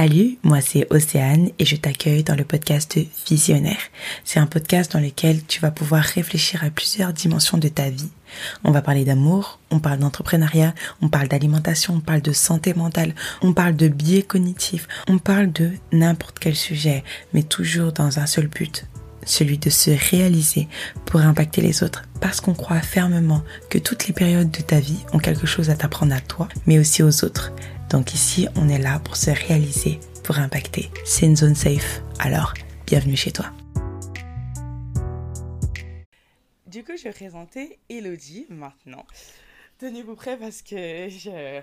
Salut, moi c'est Océane et je t'accueille dans le podcast Visionnaire. C'est un podcast dans lequel tu vas pouvoir réfléchir à plusieurs dimensions de ta vie. On va parler d'amour, on parle d'entrepreneuriat, on parle d'alimentation, on parle de santé mentale, on parle de biais cognitifs, on parle de n'importe quel sujet, mais toujours dans un seul but, celui de se réaliser pour impacter les autres parce qu'on croit fermement que toutes les périodes de ta vie ont quelque chose à t'apprendre à toi, mais aussi aux autres. Donc ici, on est là pour se réaliser, pour impacter. C'est une zone safe. Alors, bienvenue chez toi. Du coup, je vais présenter Elodie maintenant. Tenez-vous prêts parce que je...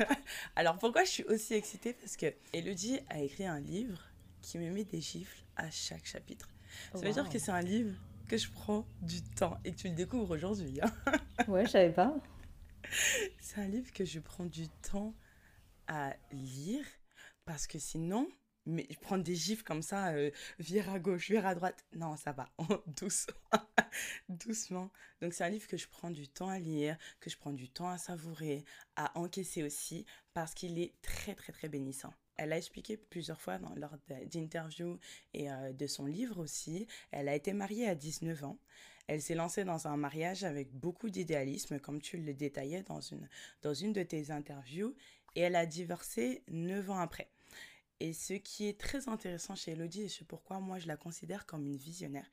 Alors pourquoi je suis aussi excitée? Parce que Elodie a écrit un livre qui me met des gifles à chaque chapitre. Ça veut dire que c'est un livre que je prends du temps et que tu le découvres aujourd'hui. Hein. ouais, je savais pas. C'est un livre que je prends du temps à lire parce que sinon, mais prendre des gifs comme ça, euh, vire à gauche, vire à droite, non, ça va, doucement, doucement. Donc c'est un livre que je prends du temps à lire, que je prends du temps à savourer, à encaisser aussi, parce qu'il est très très très bénissant. Elle a expliqué plusieurs fois dans, lors d'interviews et euh, de son livre aussi. Elle a été mariée à 19 ans. Elle s'est lancée dans un mariage avec beaucoup d'idéalisme, comme tu le détaillais dans une, dans une de tes interviews et elle a divorcé neuf ans après. Et ce qui est très intéressant chez Elodie, et c'est pourquoi moi je la considère comme une visionnaire,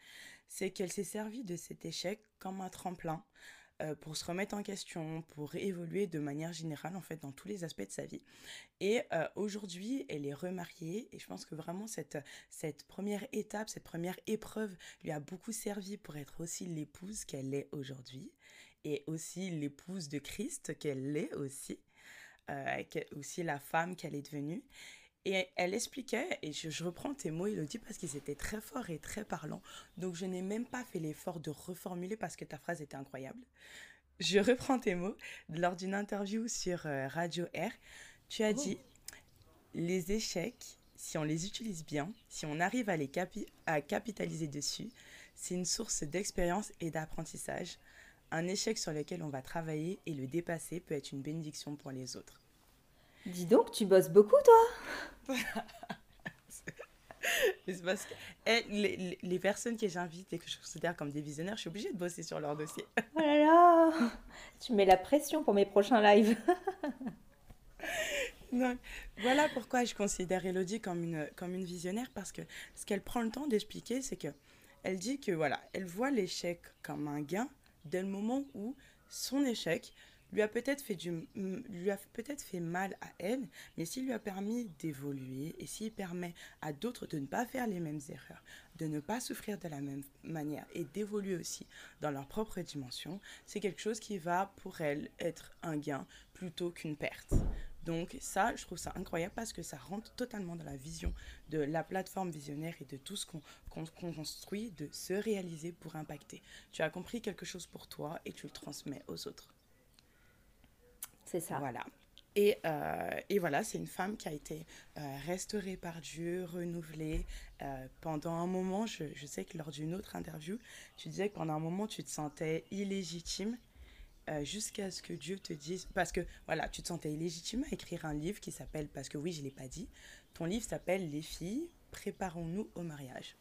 c'est qu'elle s'est servie de cet échec comme un tremplin euh, pour se remettre en question, pour évoluer de manière générale en fait dans tous les aspects de sa vie. Et euh, aujourd'hui, elle est remariée et je pense que vraiment cette, cette première étape, cette première épreuve lui a beaucoup servi pour être aussi l'épouse qu'elle est aujourd'hui et aussi l'épouse de Christ qu'elle est aussi. Euh, aussi la femme qu'elle est devenue. Et elle expliquait, et je, reprends tes mots, Elodie, parce qu'ils étaient très forts et très parlants. Donc je n'ai même pas fait l'effort de reformuler parce que ta phrase était incroyable. Je reprends tes mots. Lors d'une interview sur euh, Radio R, tu as oh. dit Les échecs, si on les utilise bien, si on arrive à les à capitaliser dessus, c'est une source d'expérience et d'apprentissage. Un échec sur lequel on va travailler et le dépasser peut être une bénédiction pour les autres. Dis donc, tu bosses beaucoup, toi c'est parce que eh, les, les, personnes que j'invite et que je considère comme des visionnaires, je suis obligée de bosser sur leur dossier. oh là là Tu mets la pression pour mes prochains lives. voilà pourquoi je considère Elodie comme une, comme une visionnaire, parce que ce qu'elle prend le temps d'expliquer, c'est que elle dit que voilà, elle voit l'échec comme un gain dès le moment où son échec lui a peut-être fait peut-être fait mal à elle, mais s'il lui a permis d'évoluer et s'il permet à d'autres de ne pas faire les mêmes erreurs, de ne pas souffrir de la même manière et d'évoluer aussi dans leur propre dimension, c'est quelque chose qui va pour elle être un gain plutôt qu'une perte. Donc ça, je trouve ça incroyable parce que ça rentre totalement dans la vision de la plateforme visionnaire et de tout ce qu'on construit, de se réaliser pour impacter. Tu as compris quelque chose pour toi et tu le transmets aux autres. C'est ça. Voilà. Et, euh, et, voilà, c'est une femme qui a été euh, restaurée par Dieu, renouvelée. Euh, pendant un moment, je, sais que lors d'une autre interview, tu disais que pendant un moment, tu te sentais illégitime jusqu'à ce que Dieu te dise... Parce que, voilà, tu te sentais illégitime à écrire un livre qui s'appelle... Parce que oui, je ne l'ai pas dit. Ton livre s'appelle Les filles, préparons-nous au mariage.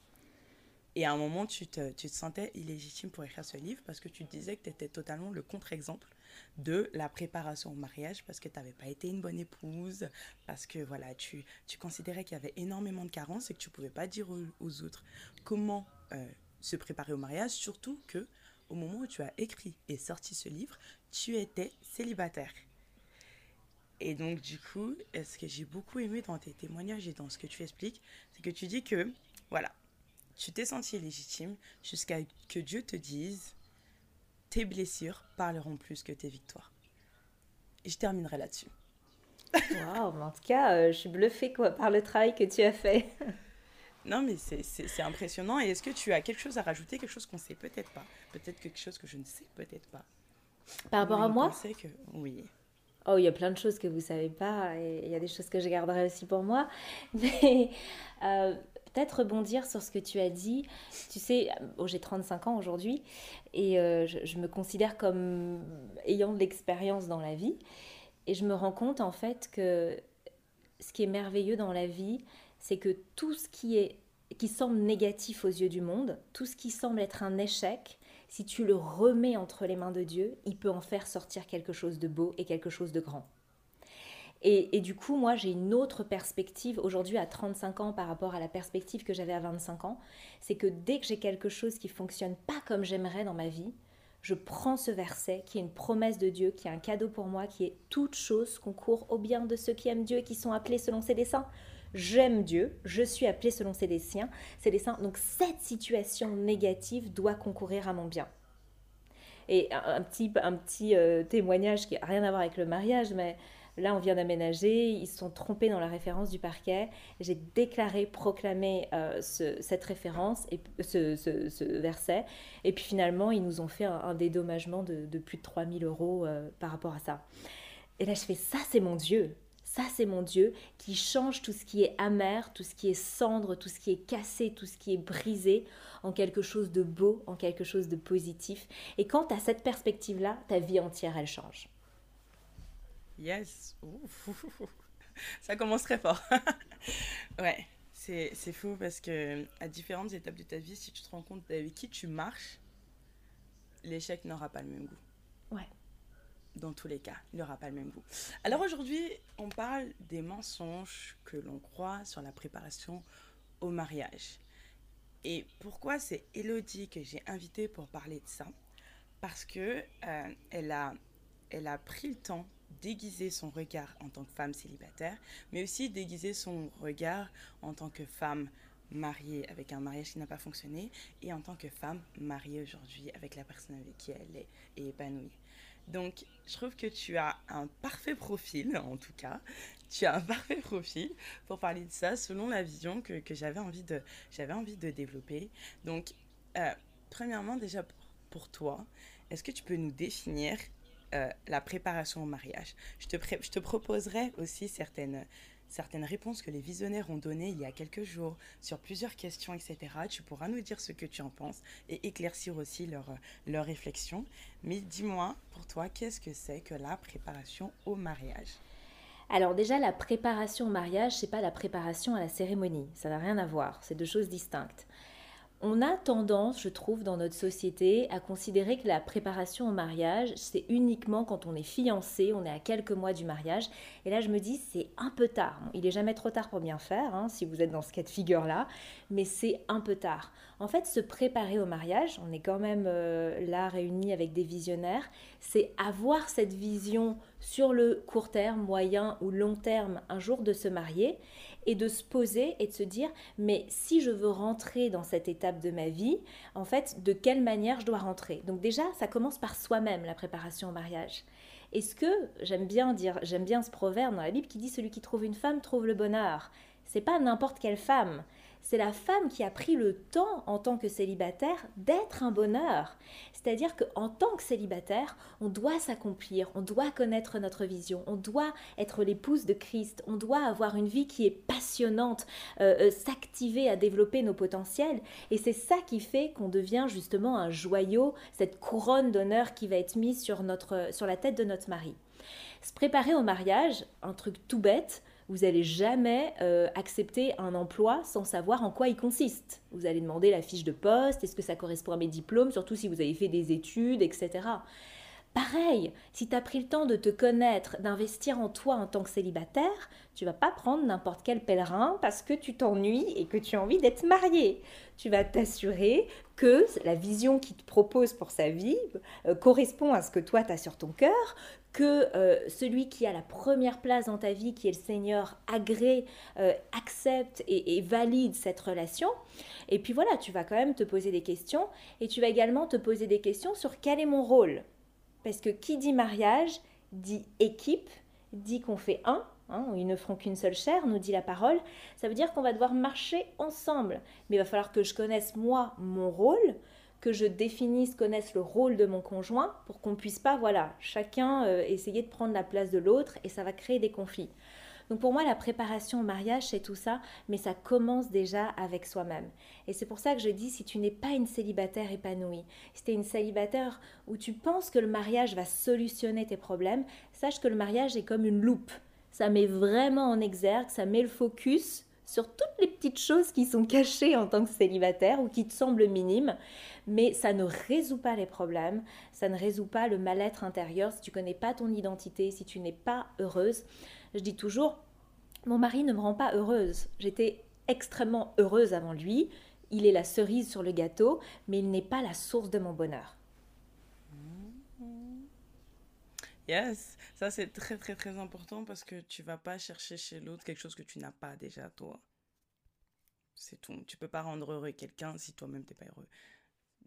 Et à un moment, tu te, tu te sentais illégitime pour écrire ce livre parce que tu disais que tu étais totalement le contre-exemple de la préparation au mariage parce que tu n'avais pas été une bonne épouse, parce que voilà, tu, tu considérais qu'il y avait énormément de carences et que tu pouvais pas dire aux, autres comment euh, se préparer au mariage, surtout que au moment où tu as écrit et sorti ce livre, tu étais célibataire. Et donc, du coup, ce que j'ai beaucoup aimé dans tes témoignages et dans ce que tu expliques, c'est que tu dis que, voilà, tu t'es senti légitime jusqu'à que Dieu te dise tes blessures parleront plus que tes victoires. Et je terminerai là-dessus. Waouh, en tout cas, euh, je suis bluffée quoi, par le travail que tu as fait. non, mais c'est impressionnant. Et est-ce que tu as quelque chose à rajouter, quelque chose qu'on ne sait peut-être pas? Peut-être quelque chose que je ne sais peut-être pas. Par rapport à moi? que... Oui. Oh, il y a plein de choses que vous ne savez pas et il y a des choses que je garderai aussi pour moi. Mais euh, peut-être rebondir sur ce que tu as dit. Tu sais, oh, j'ai 35 ans aujourd'hui et euh, je, me considère comme ayant de l'expérience dans la vie. Et je me rends compte en fait que ce qui est merveilleux dans la vie, c'est que tout ce qui est qui semble négatif aux yeux du monde, tout ce qui semble être un échec, si tu le remets entre les mains de Dieu, il peut en faire sortir quelque chose de beau et quelque chose de grand. Et, du coup, moi, j'ai une autre perspective aujourd'hui à 35 ans par rapport à la perspective que j'avais à 25 ans. C'est que dès que j'ai quelque chose qui fonctionne pas comme j'aimerais dans ma vie, je prends ce verset qui est une promesse de Dieu, qui est un cadeau pour moi, qui est toute chose concourt au bien de ceux qui aiment Dieu et qui sont appelés selon ses desseins. J'aime Dieu, je suis appelé selon ses desseins, ses desseins. Donc cette situation négative doit concourir à mon bien. Et un, petit, un petit euh, témoignage qui n'a rien à voir avec le mariage, mais Là, on vient d'aménager, ils se sont trompés dans la référence du parquet. J'ai déclaré, proclamé euh, cette référence, et ce, verset. Et puis finalement, ils nous ont fait un, dédommagement de, plus de 3000 euros euh, par rapport à ça. Et là, je fais ça, c'est mon Dieu. Ça, c'est mon Dieu qui change tout ce qui est amer, tout ce qui est cendre, tout ce qui est cassé, tout ce qui est brisé en quelque chose de beau, en quelque chose de positif. Et quand tu as cette perspective-là, ta vie entière, elle change. Yes. Ça commence très fort. ouais, c'est, fou parce que à différentes étapes de ta vie, si tu te rends compte avec qui tu marches, l'échec n'aura pas le même goût. Ouais. Dans tous les cas, il n'aura pas le même goût. Alors aujourd'hui, on parle des mensonges que l'on croit sur la préparation au mariage. Et pourquoi c'est Elodie que j'ai invitée pour parler de ça? Parce que euh, elle, a, elle a pris le temps déguiser son regard en tant que femme célibataire, mais aussi déguiser son regard en tant que femme mariée avec un mariage qui n'a pas fonctionné et en tant que femme mariée aujourd'hui avec la personne avec qui elle est et épanouie. Donc, je trouve que tu as un parfait profil, en tout cas. Tu as un parfait profil pour parler de ça selon la vision que, j'avais envie, de, envie de développer. Donc, euh, premièrement, déjà pour toi, est-ce que tu peux nous définir euh, la préparation au mariage. Je te, proposerai aussi certaines, certaines réponses que les visionnaires ont données il y a quelques jours sur plusieurs questions, etc. Tu pourras nous dire ce que tu en penses et éclaircir aussi leurs leur réflexions. Mais dis-moi, pour toi, qu'est-ce que c'est que la préparation au mariage? Alors déjà, la préparation au mariage, c'est pas la préparation à la cérémonie. Ça n'a rien à voir. C'est deux choses distinctes on a tendance, je trouve, dans notre société, à considérer que la préparation au mariage, c'est uniquement quand on est fiancé, on est à quelques mois du mariage. Et là, je me dis, c'est un peu tard. il est jamais trop tard pour bien faire, hein, si vous êtes dans ce cas de figure-là, mais c'est un peu tard. En fait, se préparer au mariage, on est quand même euh, là réunis avec des visionnaires, c'est avoir cette vision sur le court terme, moyen ou long terme, un jour de se marier et de se poser et de se dire mais si je veux rentrer dans cette étape de ma vie, en fait, de quelle manière je dois rentrer? Donc déjà, ça commence par soi-même la préparation au mariage. Est-ce que j'aime bien dire j'aime bien ce proverbe dans la Bible qui dit celui qui trouve une femme trouve le bonheur. C'est pas n'importe quelle femme c'est la femme qui a pris le temps en tant que célibataire d'être un bonheur. C'est-à-dire qu'en tant que célibataire, on doit s'accomplir, on doit connaître notre vision, on doit être l'épouse de Christ, on doit avoir une vie qui est passionnante, euh, euh, s'activer à développer nos potentiels. Et c'est ça qui fait qu'on devient justement un joyau, cette couronne d'honneur qui va être mise sur, notre, sur la tête de notre mari. Se préparer au mariage, un truc tout bête, vous n'allez jamais euh, accepter un emploi sans savoir en quoi il consiste. Vous allez demander la fiche de poste, est-ce que ça correspond à mes diplômes, surtout si vous avez fait des études, etc. Pareil, si tu as pris le temps de te connaître, d'investir en toi en tant que célibataire, tu vas pas prendre n'importe quel pèlerin parce que tu t'ennuies et que tu as envie d'être marié. Tu vas t'assurer que la vision qu'il te propose pour sa vie euh, correspond à ce que toi tu as sur ton cœur, que euh, celui qui a la première place dans ta vie, qui est le Seigneur, agrée, euh, accepte et, valide cette relation. Et puis voilà, tu vas quand même te poser des questions et tu vas également te poser des questions sur quel est mon rôle. Parce que qui dit mariage dit équipe, dit qu'on fait un, hein, ils ne feront qu'une seule chair, nous dit la parole. Ça veut dire qu'on va devoir marcher ensemble. Mais il va falloir que je connaisse moi mon rôle, que je définisse, connaisse le rôle de mon conjoint pour qu'on puisse pas, voilà, chacun euh, essayer de prendre la place de l'autre et ça va créer des conflits. Donc pour moi, la préparation au mariage, c'est tout ça, mais ça commence déjà avec soi-même. Et c'est pour ça que je dis, si tu n'es pas une célibataire épanouie, si tu es une célibataire où tu penses que le mariage va solutionner tes problèmes, sache que le mariage est comme une loupe. ça met vraiment en exergue, ça met le focus sur toutes les petites choses qui sont cachées en tant que célibataire ou qui te semblent minimes, mais ça ne résout pas les problèmes, ça ne résout pas le mal-être intérieur si tu connais pas ton identité, si tu n'es pas heureuse. Je dis toujours, mon mari ne me rend pas heureuse. J'étais extrêmement heureuse avant lui, il est la cerise sur le gâteau, mais il n'est pas la source de mon bonheur. Yes, ça c'est très très très important parce que tu vas pas chercher chez l'autre quelque chose que tu n'as pas déjà toi. C'est tout. Tu peux pas rendre heureux quelqu'un si toi-même t'es pas heureux.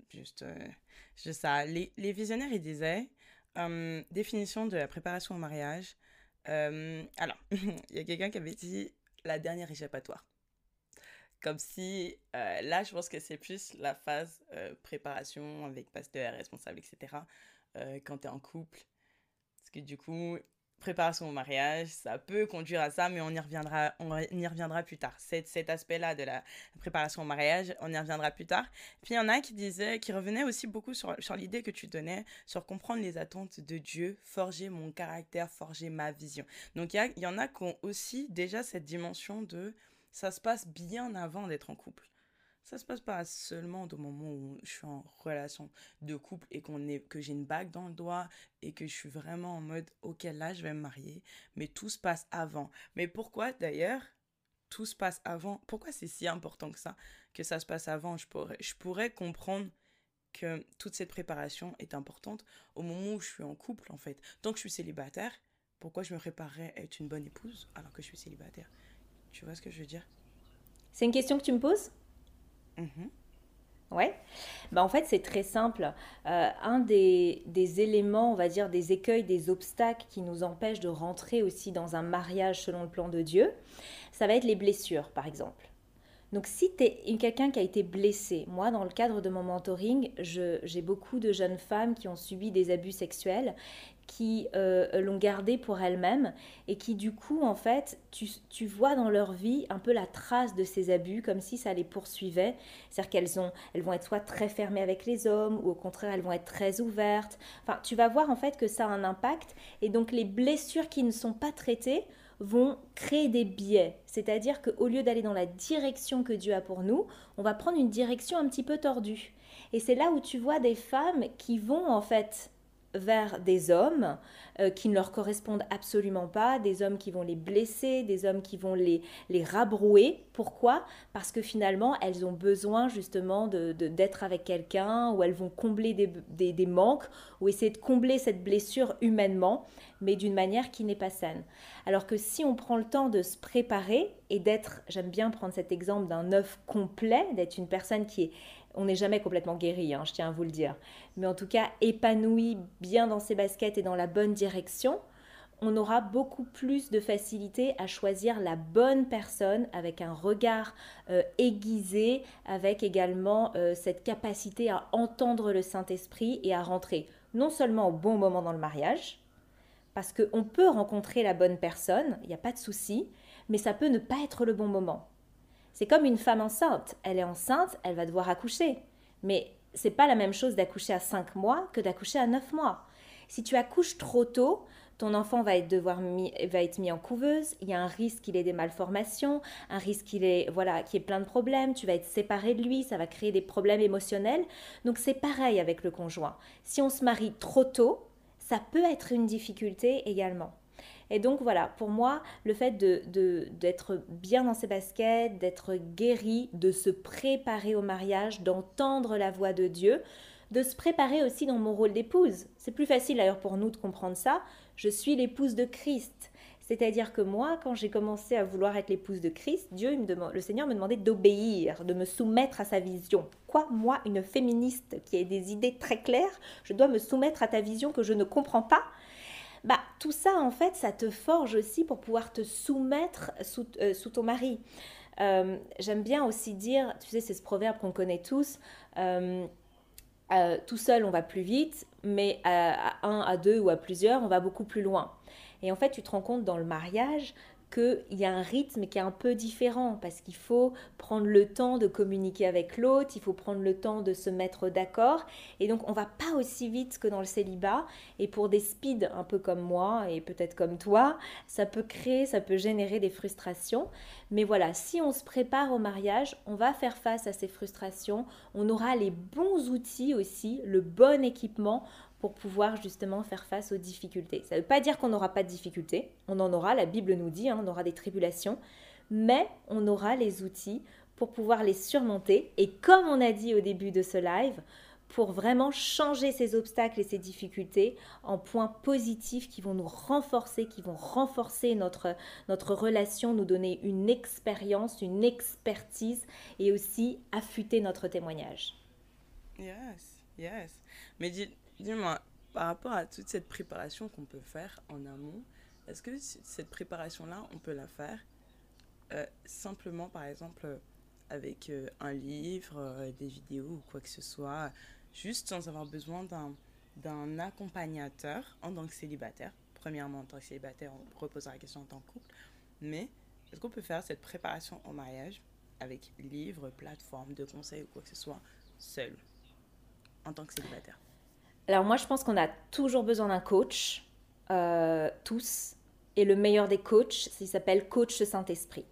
Juste, euh, juste ça. Les, les, visionnaires ils disaient euh, définition de la préparation au mariage. Euh, alors, il y a quelqu'un qui avait dit la dernière échappatoire. Comme si, là, je pense que c'est plus la phase préparation avec pasteur, responsable, etc. quand tu es en couple que du coup, préparation au mariage, ça peut conduire à ça, mais on y reviendra, on y reviendra plus tard. Cet, cet aspect-là de la préparation au mariage, on y reviendra plus tard. Puis il y en a qui disaient, qui revenaient aussi beaucoup sur, sur l'idée que tu donnais, sur comprendre les attentes de Dieu, forger mon caractère, forger ma vision. Donc il y, y en a qui ont aussi déjà cette dimension de ça se passe bien avant d'être en couple ça se passe pas seulement au moment où je suis en relation de couple et qu'on est, que j'ai une bague dans le doigt et que je suis vraiment en mode, ok, là, je vais me marier, mais tout se passe avant. Mais pourquoi d'ailleurs tout se passe avant? Pourquoi c'est si important que ça, que ça se passe avant? Je pourrais, comprendre que toute cette préparation est importante au moment où je suis en couple, en fait. Tant que je suis célibataire, pourquoi je me préparerais à être une bonne épouse alors que je suis célibataire? Tu vois ce que je veux dire? C'est une question que tu me poses? Mhm. Ouais. Bah en fait, c'est très simple. Euh, un des, des, éléments, on va dire, des écueils, des obstacles qui nous empêchent de rentrer aussi dans un mariage selon le plan de Dieu, ça va être les blessures, par exemple. Donc si tu es quelqu'un qui a été blessé, moi dans le cadre de mon mentoring, j'ai beaucoup de jeunes femmes qui ont subi des abus sexuels qui euh, l'ont gardé pour elles-mêmes et qui du coup en fait tu, tu, vois dans leur vie un peu la trace de ces abus comme si ça les poursuivait c'est-à-dire qu'elles ont elles vont être soit très fermées avec les hommes ou au contraire elles vont être très ouvertes enfin tu vas voir en fait que ça a un impact et donc les blessures qui ne sont pas traitées vont créer des biais. C'est-à-dire qu'au lieu d'aller dans la direction que Dieu a pour nous, on va prendre une direction un petit peu tordue. Et c'est là où tu vois des femmes qui vont en fait vers des hommes euh, qui ne leur correspondent absolument pas, des hommes qui vont les blesser, des hommes qui vont les, les rabrouer. Pourquoi? Parce que finalement, elles ont besoin justement d'être de, d'être avec quelqu'un, ou elles vont combler des, des, des, manques, ou essayer de combler cette blessure humainement, mais d'une manière qui n'est pas saine. Alors que si on prend le temps de se préparer et d'être, j'aime bien prendre cet exemple d'un œuf complet, d'être une personne qui est on n'est jamais complètement guéri, hein, je tiens à vous le dire, mais en tout cas épanoui bien dans ses baskets et dans la bonne direction, on aura beaucoup plus de facilité à choisir la bonne personne avec un regard euh, aiguisé, avec également euh, cette capacité à entendre le Saint-Esprit et à rentrer non seulement au bon moment dans le mariage, parce qu'on peut rencontrer la bonne personne, il n'y a pas de souci, mais ça peut ne pas être le bon moment. C'est comme une femme enceinte. Elle est enceinte, elle va devoir accoucher. Mais c'est pas la même chose d'accoucher à 5 mois que d'accoucher à 9 mois. Si tu accouches trop tôt, ton enfant va être, devoir mis, va être mis en couveuse, il y a un risque qu'il ait des malformations, un risque qu'il ait, voilà, qu'il ait plein de problèmes, tu vas être séparé de lui, ça va créer des problèmes émotionnels. Donc c'est pareil avec le conjoint. Si on se marie trop tôt, ça peut être une difficulté également. Et donc voilà, pour moi, le fait d'être de, bien dans ses baskets, d'être guéri, de se préparer au mariage, d'entendre la voix de Dieu, de se préparer aussi dans mon rôle d'épouse. C'est plus facile d'ailleurs pour nous de comprendre ça. Je suis l'épouse de Christ. C'est-à-dire que moi, quand j'ai commencé à vouloir être l'épouse de Christ, Dieu, le Seigneur me demandait d'obéir, de me soumettre à sa vision. Quoi, moi, une féministe qui a des idées très claires, je dois me soumettre à ta vision que je ne comprends pas? Bah, tout ça, en fait, ça te forge aussi pour pouvoir te soumettre sous, euh, ton mari. Euh, j'aime bien aussi dire, tu sais, c'est ce proverbe qu'on connaît tous, euh, tout seul, on va plus vite, mais à, un, à deux ou à plusieurs, on va beaucoup plus loin. Et en fait, tu te rends compte dans le mariage qu'il y a un rythme qui est un peu différent parce qu'il faut prendre le temps de communiquer avec l'autre, il faut prendre le temps de se mettre d'accord. Et donc, on va pas aussi vite que dans le célibat. Et pour des speeds un peu comme moi et peut-être comme toi, ça peut créer, ça peut générer des frustrations. Mais voilà, si on se prépare au mariage, on va faire face à ces frustrations. On aura les bons outils aussi, le bon équipement pour pouvoir justement faire face aux difficultés. Ça ne veut pas dire qu'on n'aura pas de difficultés, on en aura, la Bible nous dit, hein, on aura des tribulations, mais on aura les outils pour pouvoir les surmonter. Et comme on a dit au début de ce live, pour vraiment changer ces obstacles et ces difficultés en points positifs qui vont nous renforcer, qui vont renforcer notre, notre relation, nous donner une expérience, une expertise et aussi affûter notre témoignage. Yes, yes. Mais dis, Dis-moi, par rapport à toute cette préparation qu'on peut faire en amont, est-ce que cette préparation-là, on peut la faire euh, simplement, par exemple, avec euh, un livre, euh, des vidéos ou quoi que ce soit, juste sans avoir besoin d'un accompagnateur en tant que célibataire? Premièrement, en tant que célibataire, on reposera la question en tant que couple. Mais est-ce qu'on peut faire cette préparation au mariage avec livre, plateforme de conseils ou quoi que ce soit, seul, en tant que célibataire? Alors moi, je pense qu'on a toujours besoin d'un coach, euh, tous. Et le meilleur des coachs, il s'appelle Coach Saint-Esprit.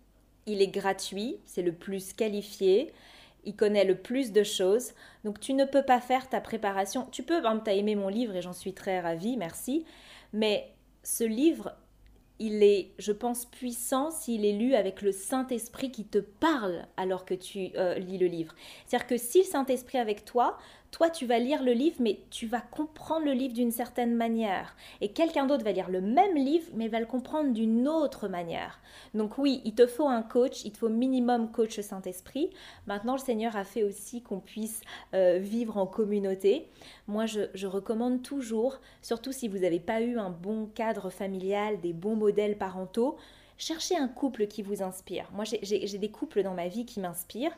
Il est gratuit, c'est le plus qualifié, il connaît le plus de choses. Donc tu ne peux pas faire ta préparation. Tu peux, par exemple, tu as aimé mon livre et j'en suis très ravie, merci. Mais ce livre, il est, je pense, puissant s'il est lu avec le Saint-Esprit qui te parle alors que tu euh, lis le livre. C'est-à-dire que si le Saint-Esprit avec toi, toi, tu vas lire le livre, mais tu vas comprendre le livre d'une certaine manière. Et quelqu'un d'autre va lire le même livre, mais va le comprendre d'une autre manière. Donc oui, il te faut un coach, il te faut minimum coach Saint-Esprit. Maintenant, le Seigneur a fait aussi qu'on puisse euh, vivre en communauté. Moi, je, je recommande toujours, surtout si vous n'avez pas eu un bon cadre familial, des bons modèles parentaux, cherchez un couple qui vous inspire. Moi, j'ai des couples dans ma vie qui m'inspirent.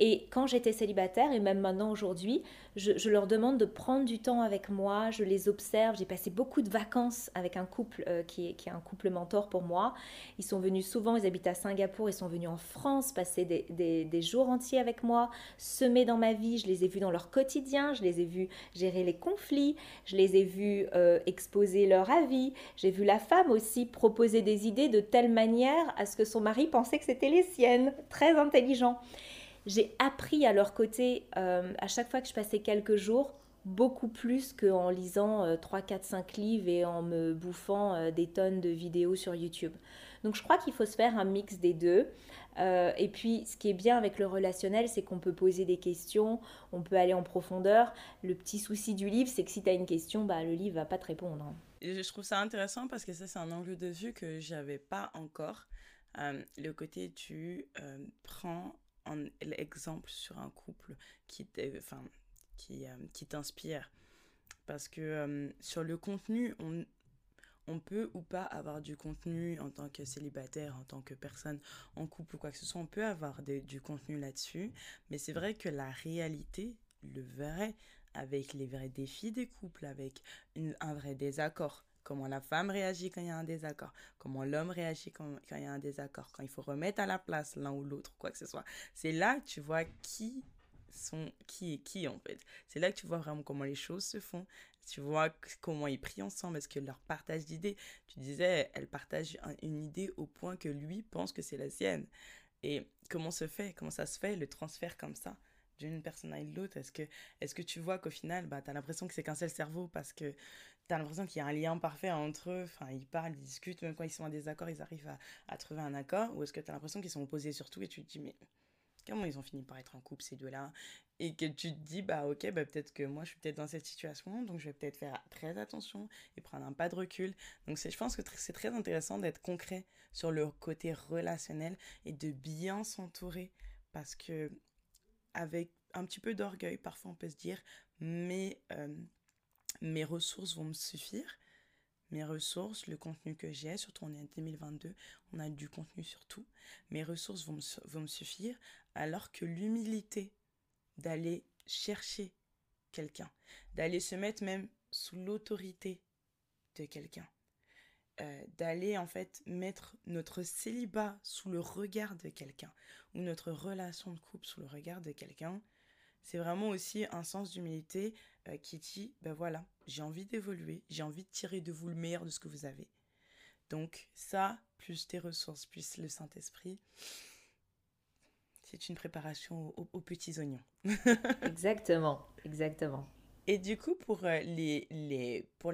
Et quand j'étais célibataire, et même maintenant aujourd'hui, je, leur demande de prendre du temps avec moi, je les observe. J'ai passé beaucoup de vacances avec un couple euh, qui, est, un couple mentor pour moi. Ils sont venus souvent, ils habitent à Singapour, ils sont venus en France passer des, des, jours entiers avec moi, semer dans ma vie. Je les ai vus dans leur quotidien, je les ai vus gérer les conflits, je les ai vus euh, exposer leur avis. J'ai vu la femme aussi proposer des idées de telle manière à ce que son mari pensait que c'était les siennes. Très intelligent j'ai appris à leur côté, euh, à chaque fois que je passais quelques jours, beaucoup plus qu'en lisant 3, 4, 5 livres et en me bouffant euh, des tonnes de vidéos sur YouTube. Donc je crois qu'il faut se faire un mix des deux. Euh, et puis ce qui est bien avec le relationnel, c'est qu'on peut poser des questions, on peut aller en profondeur. Le petit souci du livre, c'est que si tu as une question, bah, le livre va pas te répondre. Hein. je trouve ça intéressant parce que ça, c'est un angle de vue que j'avais pas encore. le côté tu prends un exemple sur un couple qui enfin, qui, euh, qui t'inspire. Parce que euh, sur le contenu, on, on peut ou pas avoir du contenu en tant que célibataire, en tant que personne en couple ou quoi que ce soit, on peut avoir du contenu là-dessus, mais c'est vrai que la réalité, le vrai, avec les vrais défis des couples, avec un vrai désaccord, comment la femme réagit quand il y a un désaccord, comment l'homme réagit quand, il y a un désaccord, quand il faut remettre à la place l'un ou l'autre, quoi que ce soit. C'est là que tu vois qui sont qui est qui en fait. C'est là que tu vois vraiment comment les choses se font. Tu vois comment ils prient ensemble, est-ce que leur partage d'idées. Tu disais, elle partage une idée au point que lui pense que c'est la sienne. Et comment se fait, comment ça se fait le transfert comme ça d'une personne à l'autre Est-ce que, est que tu vois qu'au final, bah, tu as l'impression que c'est qu'un seul cerveau parce que tu as l'impression qu'il y a un lien parfait entre eux, enfin, ils parlent, ils discutent, même quand ils sont en désaccord, ils arrivent à, trouver un accord Ou est-ce que tu as l'impression qu'ils sont opposés sur tout et tu te dis, mais comment ils ont fini par être en couple ces deux-là? Et que tu te dis bah ok bah peut-être que moi je suis peut-être dans cette situation donc je vais peut-être faire très attention et prendre un pas de recul. Donc je pense que c'est très intéressant d'être concret sur le côté relationnel et de bien s'entourer parce que avec un petit peu d'orgueil, parfois on peut se dire, mais euh, mes ressources vont me suffire. Mes ressources, le contenu que j'ai, surtout on est en 2022, on a du contenu sur tout. Mes ressources vont me, vont me suffire, alors que l'humilité d'aller chercher quelqu'un, d'aller se mettre même sous l'autorité de quelqu'un, euh, d'aller en fait mettre notre célibat sous le regard de quelqu'un ou notre relation de couple sous le regard de quelqu'un, c'est vraiment aussi un sens d'humilité euh, qui dit, ben voilà, j'ai envie d'évoluer, j'ai envie de tirer de vous le meilleur de ce que vous avez. Donc ça, plus tes ressources, plus le Saint-Esprit, c'est une préparation aux, petits oignons. exactement, exactement. Et du coup, pour, euh, les, les, pour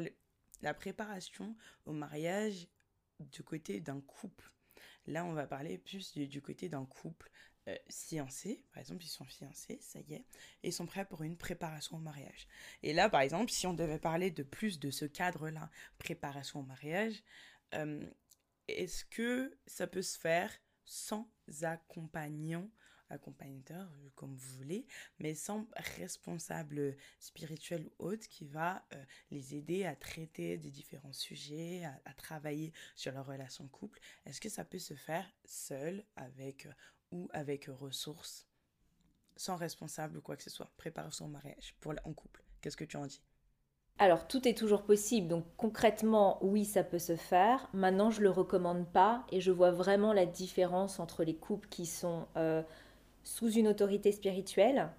la préparation au mariage du côté d'un couple, là, on va parler plus du, côté d'un couple euh, fiancé. Par exemple, ils sont fiancés, ça y est, et ils sont prêts pour une préparation au mariage. Et là, par exemple, si on devait parler de plus de ce cadre-là, préparation au mariage, euh, est-ce que ça peut se faire sans accompagnant accompagnateur, euh, comme vous voulez, mais sans responsable spirituel ou autre qui va euh, les aider à traiter des différents sujets, à, travailler sur leur relation couple. Est-ce que ça peut se faire seul avec euh, ou avec ressources, sans responsable ou quoi que ce soit? Préparer son mariage pour en couple. Qu'est-ce que tu en dis? Alors, tout est toujours possible. Donc, concrètement, oui, ça peut se faire. Maintenant, je ne le recommande pas et je vois vraiment la différence entre les couples qui sont sous une autorité spirituelle.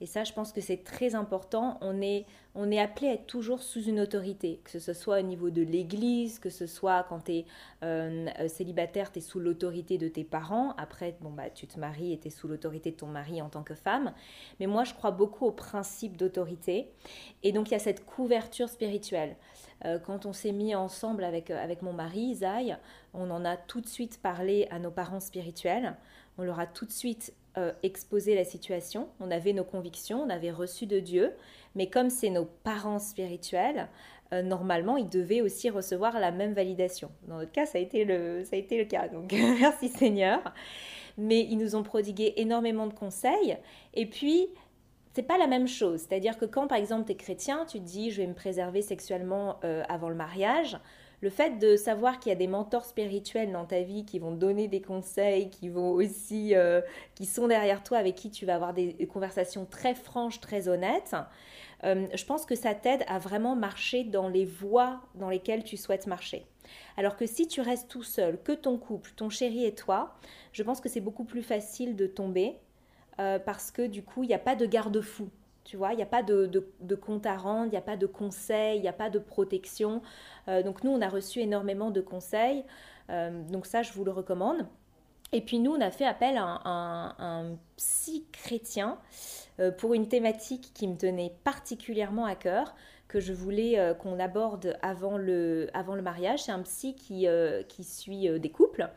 Et ça, je pense que c'est très important. On est, on est appelé à être toujours sous une autorité, que ce soit au niveau de l'Église, que ce soit quand tu es euh, euh, célibataire, tu es sous l'autorité de tes parents. Après, bon, bah, tu te maries et tu es sous l'autorité de ton mari en tant que femme. Mais moi, je crois beaucoup au principe d'autorité. Et donc, il y a cette couverture spirituelle. Euh, quand on s'est mis ensemble avec, avec mon mari, Zay, on en a tout de suite parlé à nos parents spirituels. On leur a tout de suite euh, exposer la situation, on avait nos convictions, on avait reçu de Dieu, mais comme c'est nos parents spirituels, euh, normalement, ils devaient aussi recevoir la même validation. Dans notre cas, ça a été le, ça a été le cas, donc merci Seigneur. Mais ils nous ont prodigué énormément de conseils, et puis c'est pas la même chose. C'est-à-dire que quand, par exemple, tu es chrétien, tu te dis, je vais me préserver sexuellement euh, avant le mariage, le fait de savoir qu'il y a des mentors spirituels dans ta vie qui vont donner des conseils, qui vont aussi, euh, qui sont derrière toi, avec qui tu vas avoir des, conversations très franches, très honnêtes, euh, je pense que ça t'aide à vraiment marcher dans les voies dans lesquelles tu souhaites marcher. Alors que si tu restes tout seul, que ton couple, ton chéri et toi, je pense que c'est beaucoup plus facile de tomber euh, parce que du coup, il n'y a pas de garde-fou. Tu vois, il n'y a pas de, de, compte à rendre, il n'y a pas de conseils, il n'y a pas de protection. Euh, donc nous, on a reçu énormément de conseils. Euh, donc ça, je vous le recommande. Et puis nous, on a fait appel à un, psy chrétien euh, pour une thématique qui me tenait particulièrement à cœur que je voulais qu'on aborde avant le, avant le mariage. C'est un psy qui, qui suit des couples.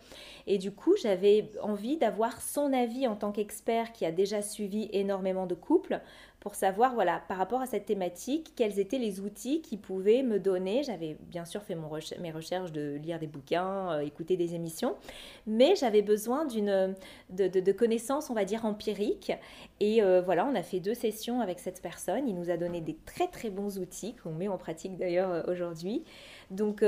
Et du coup, j'avais envie d'avoir son avis en tant qu'expert qui a déjà suivi énormément de couples pour savoir, voilà, par rapport à cette thématique, quels étaient les outils qui pouvaient me donner. J'avais bien sûr fait mon mes recherches de lire des bouquins, euh, écouter des émissions, mais j'avais besoin d'une de, connaissances, on va dire, empiriques. Et euh, voilà, on a fait deux sessions avec cette personne. Il nous a donné des très très bons outils qu'on met en pratique d'ailleurs euh, aujourd'hui. Donc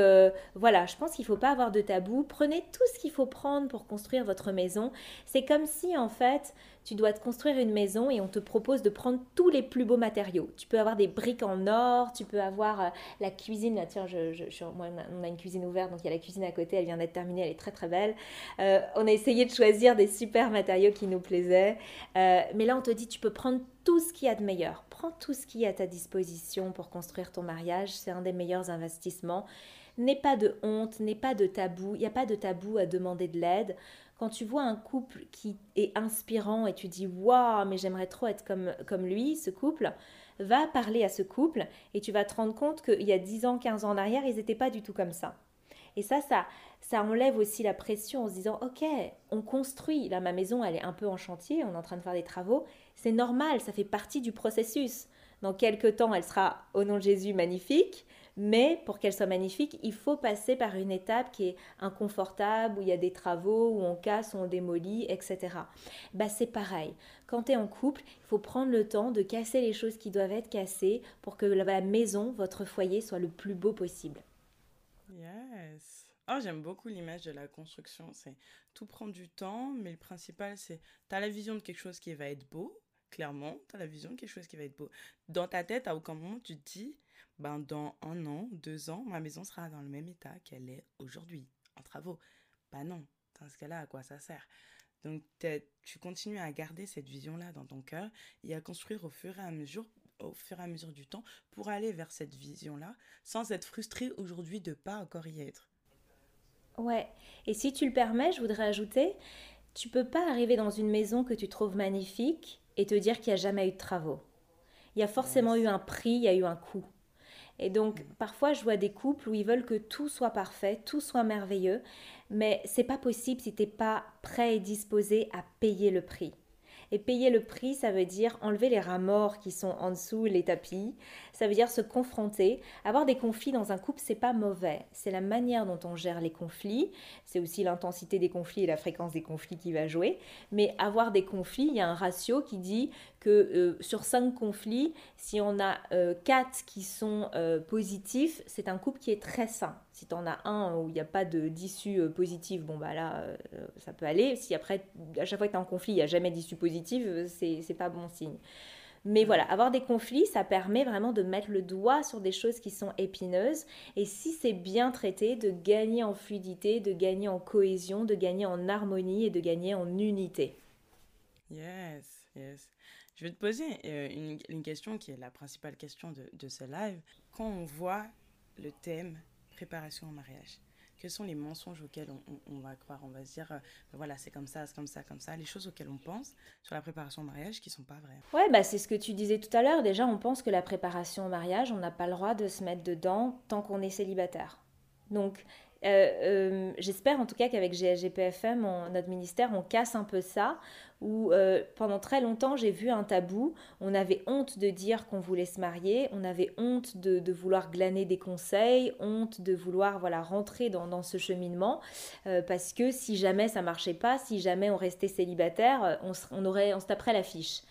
voilà, je pense qu'il ne faut pas avoir de tabou. Prenez tout ce qu'il faut prendre pour construire votre maison. C'est comme si en fait tu dois te construire une maison et on te propose de prendre tous les plus beaux matériaux. Tu peux avoir des briques en or, tu peux avoir euh, la cuisine. Là, tiens, je, moi, on a une cuisine ouverte, donc il y a la cuisine à côté, elle vient d'être terminée, elle est très très belle. Euh, on a essayé de choisir des super matériaux qui nous plaisaient. Euh, mais là, on te dit, tu peux prendre tout ce qu'il y a de meilleur. Prends tout ce qui est à ta disposition pour construire ton mariage. C'est un des meilleurs investissements. N'aie pas de honte, n'aie pas de tabou. Il n'y a pas de tabou à demander de l'aide quand tu vois un couple qui est inspirant et tu dis waouh, mais j'aimerais trop être comme, comme lui, ce couple, va parler à ce couple et tu vas te rendre compte qu'il y a 10 ans, 15 ans en arrière, ils n'étaient pas du tout comme ça. Et ça, ça, ça enlève aussi la pression en se disant ok, on construit. Là, ma maison, elle est un peu en chantier, on est en train de faire des travaux. C'est normal, ça fait partie du processus. Dans quelques temps, elle sera, au nom de Jésus, magnifique. Mais pour qu'elle soit magnifique, il faut passer par une étape qui est inconfortable, où il y a des travaux, où on casse, où on démolit, etc. Bah, c'est pareil. Quand tu es en couple, il faut prendre le temps de casser les choses qui doivent être cassées pour que la maison, votre foyer, soit le plus beau possible. Yes. Oh, j'aime beaucoup l'image de la construction. C'est tout prend du temps, mais le principal, c'est tu as la vision de quelque chose qui va être beau, clairement, tu as la vision de quelque chose qui va être beau. Dans ta tête, à aucun moment, tu te dis, ben dans un an, deux ans, ma maison sera dans le même état qu'elle est aujourd'hui, en travaux. Ben non, dans ce cas-là, à quoi ça sert? Donc tu continues à garder cette vision-là dans ton cœur et à construire au fur et à mesure au fur et à mesure du temps pour aller vers cette vision-là sans être frustré aujourd'hui de pas encore y être. Ouais, et si tu le permets, je voudrais ajouter, tu peux pas arriver dans une maison que tu trouves magnifique et te dire qu'il n'y a jamais eu de travaux. Il y a forcément eu un prix, il y a eu un coût. Et donc, mm. parfois, je vois des couples où ils veulent que tout soit parfait, tout soit merveilleux, mais c'est pas possible si tu n'es pas prêt et disposé à payer le prix. Et payer le prix, ça veut dire enlever les rats morts qui sont en dessous les tapis. Ça veut dire se confronter. Avoir des conflits dans un couple, c'est pas mauvais. C'est la manière dont on gère les conflits. C'est aussi l'intensité des conflits et la fréquence des conflits qui va jouer. Mais avoir des conflits, il y a un ratio qui dit que euh, sur cinq conflits, si on a euh, quatre qui sont euh, positifs, c'est un couple qui est très sain. Si tu en as un où il n'y a pas d'issue positive, bon bah là, ça peut aller. Si après, à chaque fois que tu es en conflit, il n'y a jamais d'issue positive, c'est pas bon signe. Mais voilà, avoir des conflits, ça permet vraiment de mettre le doigt sur des choses qui sont épineuses. Et si c'est bien traité, de gagner en fluidité, de gagner en cohésion, de gagner en harmonie et de gagner en unité. Yes, yes. Je vais te poser euh, une, question qui est la principale question de, ce live. Quand on voit le thème préparation au mariage, quels sont les mensonges auxquels on, va croire? On va se dire, euh, ben voilà, c'est comme ça, c'est comme ça, comme ça. Les choses auxquelles on pense sur la préparation au mariage qui sont pas vraies. Ouais, bah c'est ce que tu disais tout à l'heure. Déjà, on pense que la préparation au mariage, on n'a pas le droit de se mettre dedans tant qu'on est célibataire. Donc, j'espère en tout cas qu'avec GSGPFM, notre ministère, on casse un peu ça, où euh, pendant très longtemps j'ai vu un tabou, on avait honte de dire qu'on voulait se marier, on avait honte de, vouloir glaner des conseils, honte de vouloir voilà rentrer dans, ce cheminement, parce que si jamais ça marchait pas, si jamais on restait célibataire, on, on, aurait, on se taperait la fiche.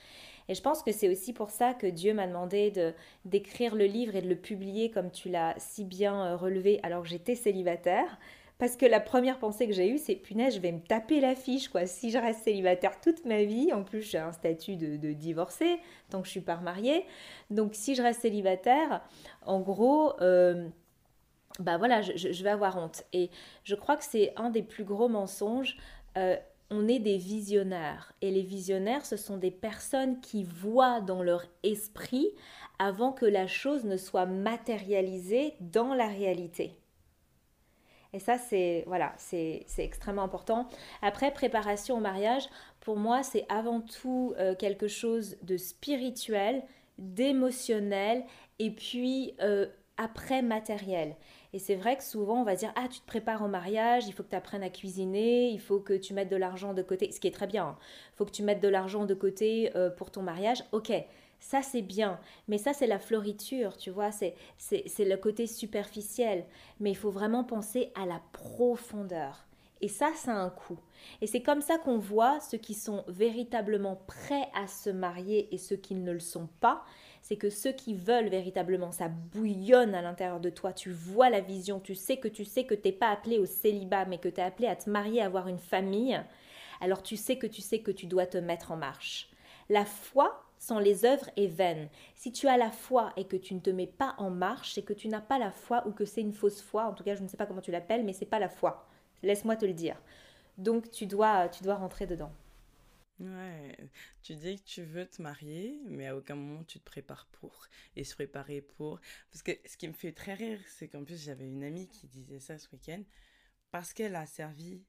Et je pense que c'est aussi pour ça que Dieu m'a demandé de d'écrire le livre et de le publier comme tu l'as si bien euh, relevé alors que j'étais célibataire. Parce que la première pensée que j'ai eue, c'est punaise, je vais me taper la fiche, quoi. Si je reste célibataire toute ma vie, en plus j'ai un statut de, de divorcé, tant que je suis pas remariée. Donc si je reste célibataire, en gros, euh, bah voilà, je, je, vais avoir honte. Et je crois que c'est un des plus gros mensonges. Euh, on est des visionnaires. Et les visionnaires, ce sont des personnes qui voient dans leur esprit avant que la chose ne soit matérialisée dans la réalité. Et ça, c'est voilà, c'est extrêmement important. Après, préparation au mariage, pour moi, c'est avant tout euh, quelque chose de spirituel, d'émotionnel, et puis euh, après matériel. Et c'est vrai que souvent on va dire ah tu te prépares au mariage, il faut que tu apprennes à cuisiner, il faut que tu mettes de l'argent de côté, ce qui est très bien. Il hein. faut que tu mettes de l'argent de côté euh, pour ton mariage. OK. Ça c'est bien, mais ça c'est la floriture, tu vois, c'est c'est le côté superficiel, mais il faut vraiment penser à la profondeur. Et ça, ça a un coût. Et c'est comme ça qu'on voit ceux qui sont véritablement prêts à se marier et ceux qui ne le sont pas c'est que ceux qui veulent véritablement, ça bouillonne à l'intérieur de toi, tu vois la vision, tu sais que tu sais que tu n'es pas appelé au célibat, mais que tu es appelé à te marier, à avoir une famille, alors tu sais que tu sais que tu dois te mettre en marche. La foi sans les œuvres est vaine. Si tu as la foi et que tu ne te mets pas en marche, c'est que tu n'as pas la foi ou que c'est une fausse foi. En tout cas, je ne sais pas comment tu l'appelles, mais c'est pas la foi. Laisse-moi te le dire. Donc tu dois, tu dois rentrer dedans. Ouais, tu dis que tu veux te marier, mais à aucun moment tu te prépares pour. Et se préparer pour. Parce que ce qui me fait très rire, c'est qu'en plus j'avais une amie qui disait ça ce week-end. Parce qu'elle a servi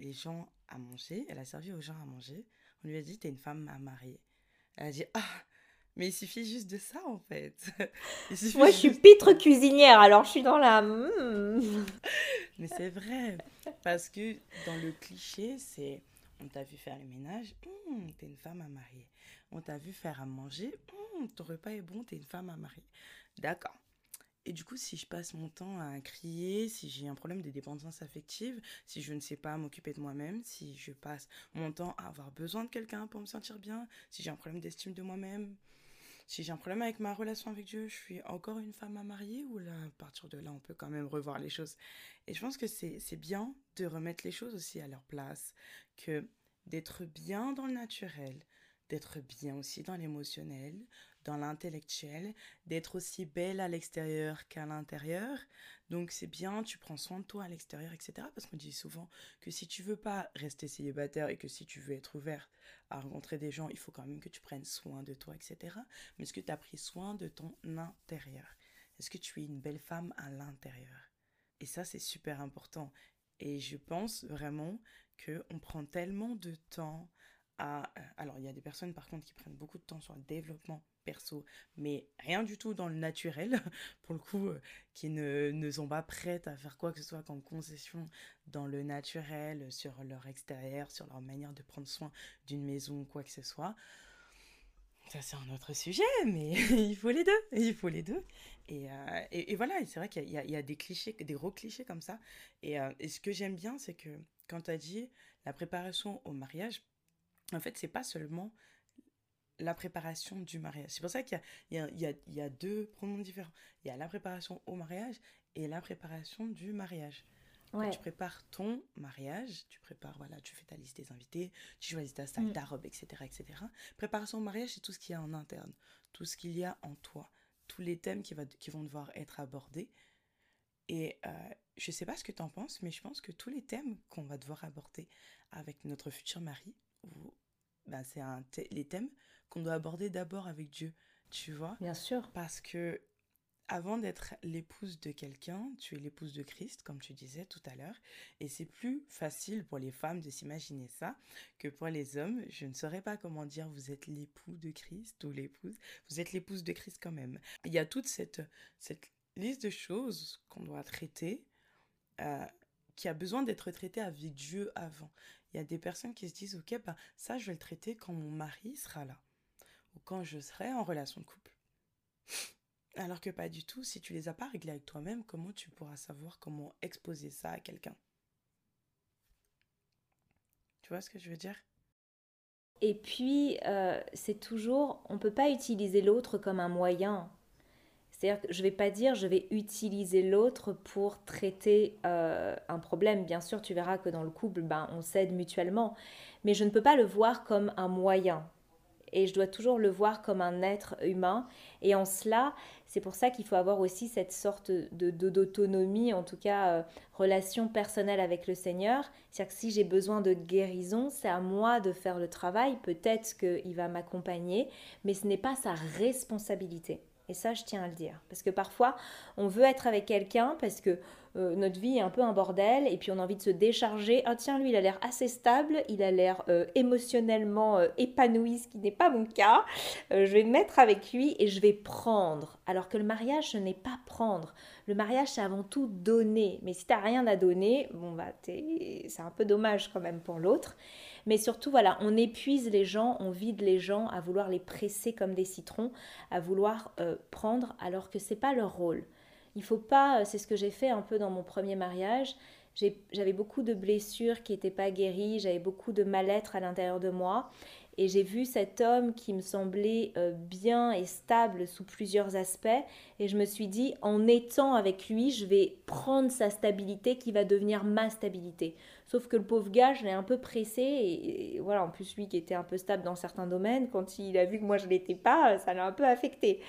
les gens à manger, elle a servi aux gens à manger. On lui a dit T'es une femme à marier. Elle a dit Ah, mais il suffit juste de ça en fait. Moi je suis pitre cuisinière, alors je suis dans la. Hmm. mais c'est vrai. Parce que dans le cliché, c'est on t'a vu faire le ménage, hum, t'es une femme à marier. On t'a vu faire à manger, hum, ton repas est bon, t'es une femme à marier. D'accord. Et du coup, si je passe mon temps à crier, si j'ai un problème de dépendance affective, si je ne sais pas m'occuper de moi-même, si je passe mon temps à avoir besoin de quelqu'un pour me sentir bien, si j'ai un problème d'estime de moi-même, si j'ai un problème avec ma relation avec Dieu, je suis encore une femme à marier ou là, à partir de là, on peut quand même revoir les choses? Et je pense que c'est bien de remettre les choses aussi à leur place, que d'être bien dans le naturel, d'être bien aussi dans l'émotionnel, dans l'intellectuel, d'être aussi belle à l'extérieur qu'à l'intérieur. Donc c'est bien, tu prends soin de toi à l'extérieur, etc. Parce qu'on dit souvent que si tu veux pas rester célibataire et que si tu veux être ouvert à rencontrer des gens, il faut quand même que tu prennes soin de toi, etc. Mais est-ce que tu as pris soin de ton intérieur? Est-ce que tu es une belle femme à l'intérieur? Et ça, c'est super important. Et je pense vraiment qu'on prend tellement de temps à... Euh, alors, il y a des personnes, par contre, qui prennent beaucoup de temps sur le développement perso, mais rien du tout dans le naturel, pour le coup, euh, qui ne, ne sont pas prêtes à faire quoi que ce soit comme concession dans le naturel, sur leur extérieur, sur leur manière de prendre soin d'une maison quoi que ce soit. Ça, c'est un autre sujet, mais il faut les deux. Il faut les deux. Et, euh, et, voilà, c'est vrai qu'il y, y, a des clichés, des gros clichés comme ça. Et, euh, ce que j'aime bien, c'est que quand tu as dit la préparation au mariage, en fait, c'est pas seulement la préparation du mariage. C'est pour ça qu'il y, y, y a, deux pronoms différents. Il y a la préparation au mariage et la préparation du mariage. Quand tu prépares ton mariage, tu prépares, voilà, tu fais ta liste des invités, tu choisis ta salle, mm. ta robe, etc., etc. Préparation au mariage, c'est tout ce qu'il y a en interne, tout ce qu'il y a en toi, tous les thèmes qui, va, qui vont devoir être abordés. Et euh, je ne sais pas ce que tu en penses, mais je pense que tous les thèmes qu'on va devoir aborder avec notre futur mari, ben c'est les thèmes qu'on doit aborder d'abord avec Dieu, tu vois? Bien sûr. Parce que avant d'être l'épouse de quelqu'un, tu es l'épouse de Christ, comme tu disais tout à l'heure, et c'est plus facile pour les femmes de s'imaginer ça que pour les hommes. Je ne saurais pas comment dire vous êtes l'époux de Christ ou l'épouse, vous êtes l'épouse de Christ quand même. Il y a toute cette, cette liste de choses qu'on doit traiter, euh, qui a besoin d'être traitée avec Dieu avant. Il y a des personnes qui se disent, ok, ben, ça je vais le traiter quand mon mari sera là, quand je serai en relation de couple. Alors que pas du tout, si tu les as pas réglés avec toi-même, comment tu pourras savoir comment exposer ça à quelqu'un? Tu vois ce que je veux dire? Et puis, euh, c'est toujours, on peut pas utiliser l'autre comme un moyen. C'est-à-dire que je vais pas dire je vais utiliser l'autre pour traiter euh, un problème. Bien sûr, tu verras que dans le couple, ben, on s'aide mutuellement. Mais je ne peux pas le voir comme un moyen et je dois toujours le voir comme un être humain. Et en cela, c'est pour ça qu'il faut avoir aussi cette sorte de d'autonomie, en tout cas euh, relation personnelle avec le Seigneur. C'est-à-dire que si j'ai besoin de guérison, c'est à moi de faire le travail. Peut-être qu'il va m'accompagner, mais ce n'est pas sa responsabilité. Et ça, je tiens à le dire. Parce que parfois, on veut être avec quelqu'un parce que euh, notre vie est un peu un bordel et puis on a envie de se décharger. Ah tiens, lui, il a l'air assez stable, il a l'air euh, émotionnellement euh, épanoui, ce qui n'est pas mon cas. je vais me mettre avec lui et je vais prendre. Alors que le mariage, ce n'est pas prendre. Le mariage, c'est avant tout donner. Mais si tu n'as rien à donner, bon, bah, c'est un peu dommage quand même pour l'autre. Mais surtout, voilà, on épuise les gens, on vide les gens à vouloir les presser comme des citrons, à vouloir prendre alors que c'est pas leur rôle. Il faut pas, euh, c'est ce que j'ai fait un peu dans mon premier mariage. J'avais beaucoup de blessures qui n'étaient pas guéries, j'avais beaucoup de mal-être à l'intérieur de moi. Et j'ai vu cet homme qui me semblait euh, bien et stable sous plusieurs aspects. Et je me suis dit, en étant avec lui, je vais prendre sa stabilité qui va devenir ma stabilité. Sauf que le pauvre gars, je l'ai un peu pressé. Et, voilà, en plus, lui qui était un peu stable dans certains domaines, quand il a vu que moi je ne l'étais pas, ça l'a un peu affecté.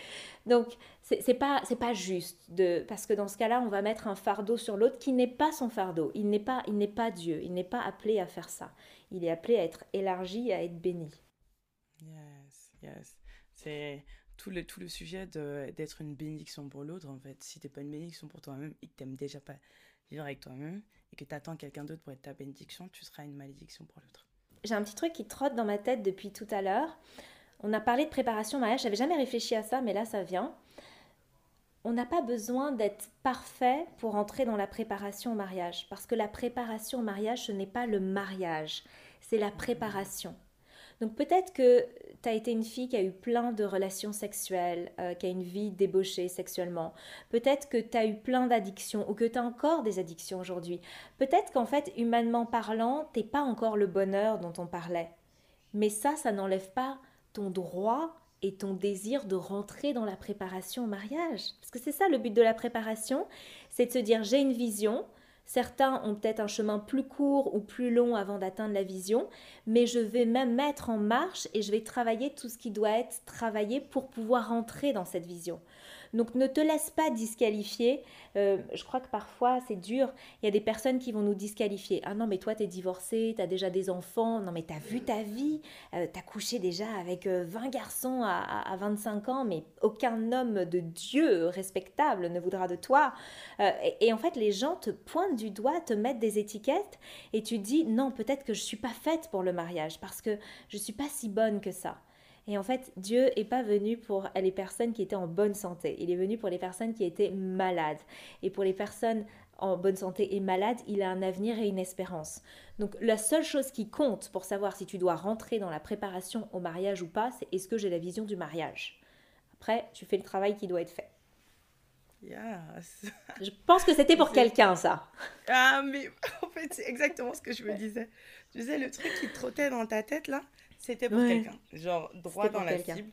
Donc, c'est pas, pas juste. De, parce que dans ce cas-là, on va mettre un fardeau sur l'autre qui n'est pas son fardeau. Il n'est pas, il n'est pas Dieu. Il n'est pas appelé à faire ça il est appelé à être élargi, à être béni. Yes, yes. C'est tout le, tout le sujet d'être une bénédiction pour l'autre, en fait. Si tu n'es pas une bénédiction pour toi-même et que tu n'aimes déjà pas vivre avec toi-même et que tu attends quelqu'un d'autre pour être ta bénédiction, tu seras une malédiction pour l'autre. J'ai un petit truc qui trotte dans ma tête depuis tout à l'heure. On a parlé de préparation au mariage, j'avais jamais réfléchi à ça, mais là ça vient. On n'a pas besoin d'être parfait pour entrer dans la préparation au mariage, parce que la préparation au mariage, ce n'est pas le mariage, c'est la préparation. Donc peut-être que tu as été une fille qui a eu plein de relations sexuelles, euh, qui a une vie débauchée sexuellement. Peut-être que tu as eu plein d'addictions ou que tu as encore des addictions aujourd'hui. Peut-être qu'en fait, humainement parlant, t'es pas encore le bonheur dont on parlait. Mais ça, ça n'enlève pas ton droit et ton désir de rentrer dans la préparation au mariage. Parce que c'est ça le but de la préparation, c'est de se dire j'ai une vision, Certains ont peut-être un chemin plus court ou plus long avant d'atteindre la vision, mais je vais même mettre en marche et je vais travailler tout ce qui doit être travaillé pour pouvoir entrer dans cette vision. Donc ne te laisse pas disqualifier. Euh, je crois que parfois c'est dur. Il y a des personnes qui vont nous disqualifier. Ah non, mais toi, tu es divorcé, tu as déjà des enfants. Non, mais tu as vu ta vie. Euh, tu as couché déjà avec 20 euh, garçons à, 25 ans, mais aucun homme de Dieu respectable ne voudra de toi. Et, et, en fait, les gens te pointent du doigt, te mettent des étiquettes et tu dis non, peut-être que je ne suis pas faite pour le mariage parce que je ne suis pas si bonne que ça. Et en fait, Dieu n'est pas venu pour les personnes qui étaient en bonne santé. Il est venu pour les personnes qui étaient malades. Et pour les personnes en bonne santé et malades, il a un avenir et une espérance. Donc la seule chose qui compte pour savoir si tu dois rentrer dans la préparation au mariage ou pas, c'est est-ce que j'ai la vision du mariage? Après, tu fais le travail qui doit être fait. Yes. Je pense que c'était pour quelqu'un, ça. Ah, mais en fait, c'est exactement ce que je me disais. Tu sais, le truc qui trottait dans ta tête, là, c'était pour quelqu'un. Genre droit dans la cible.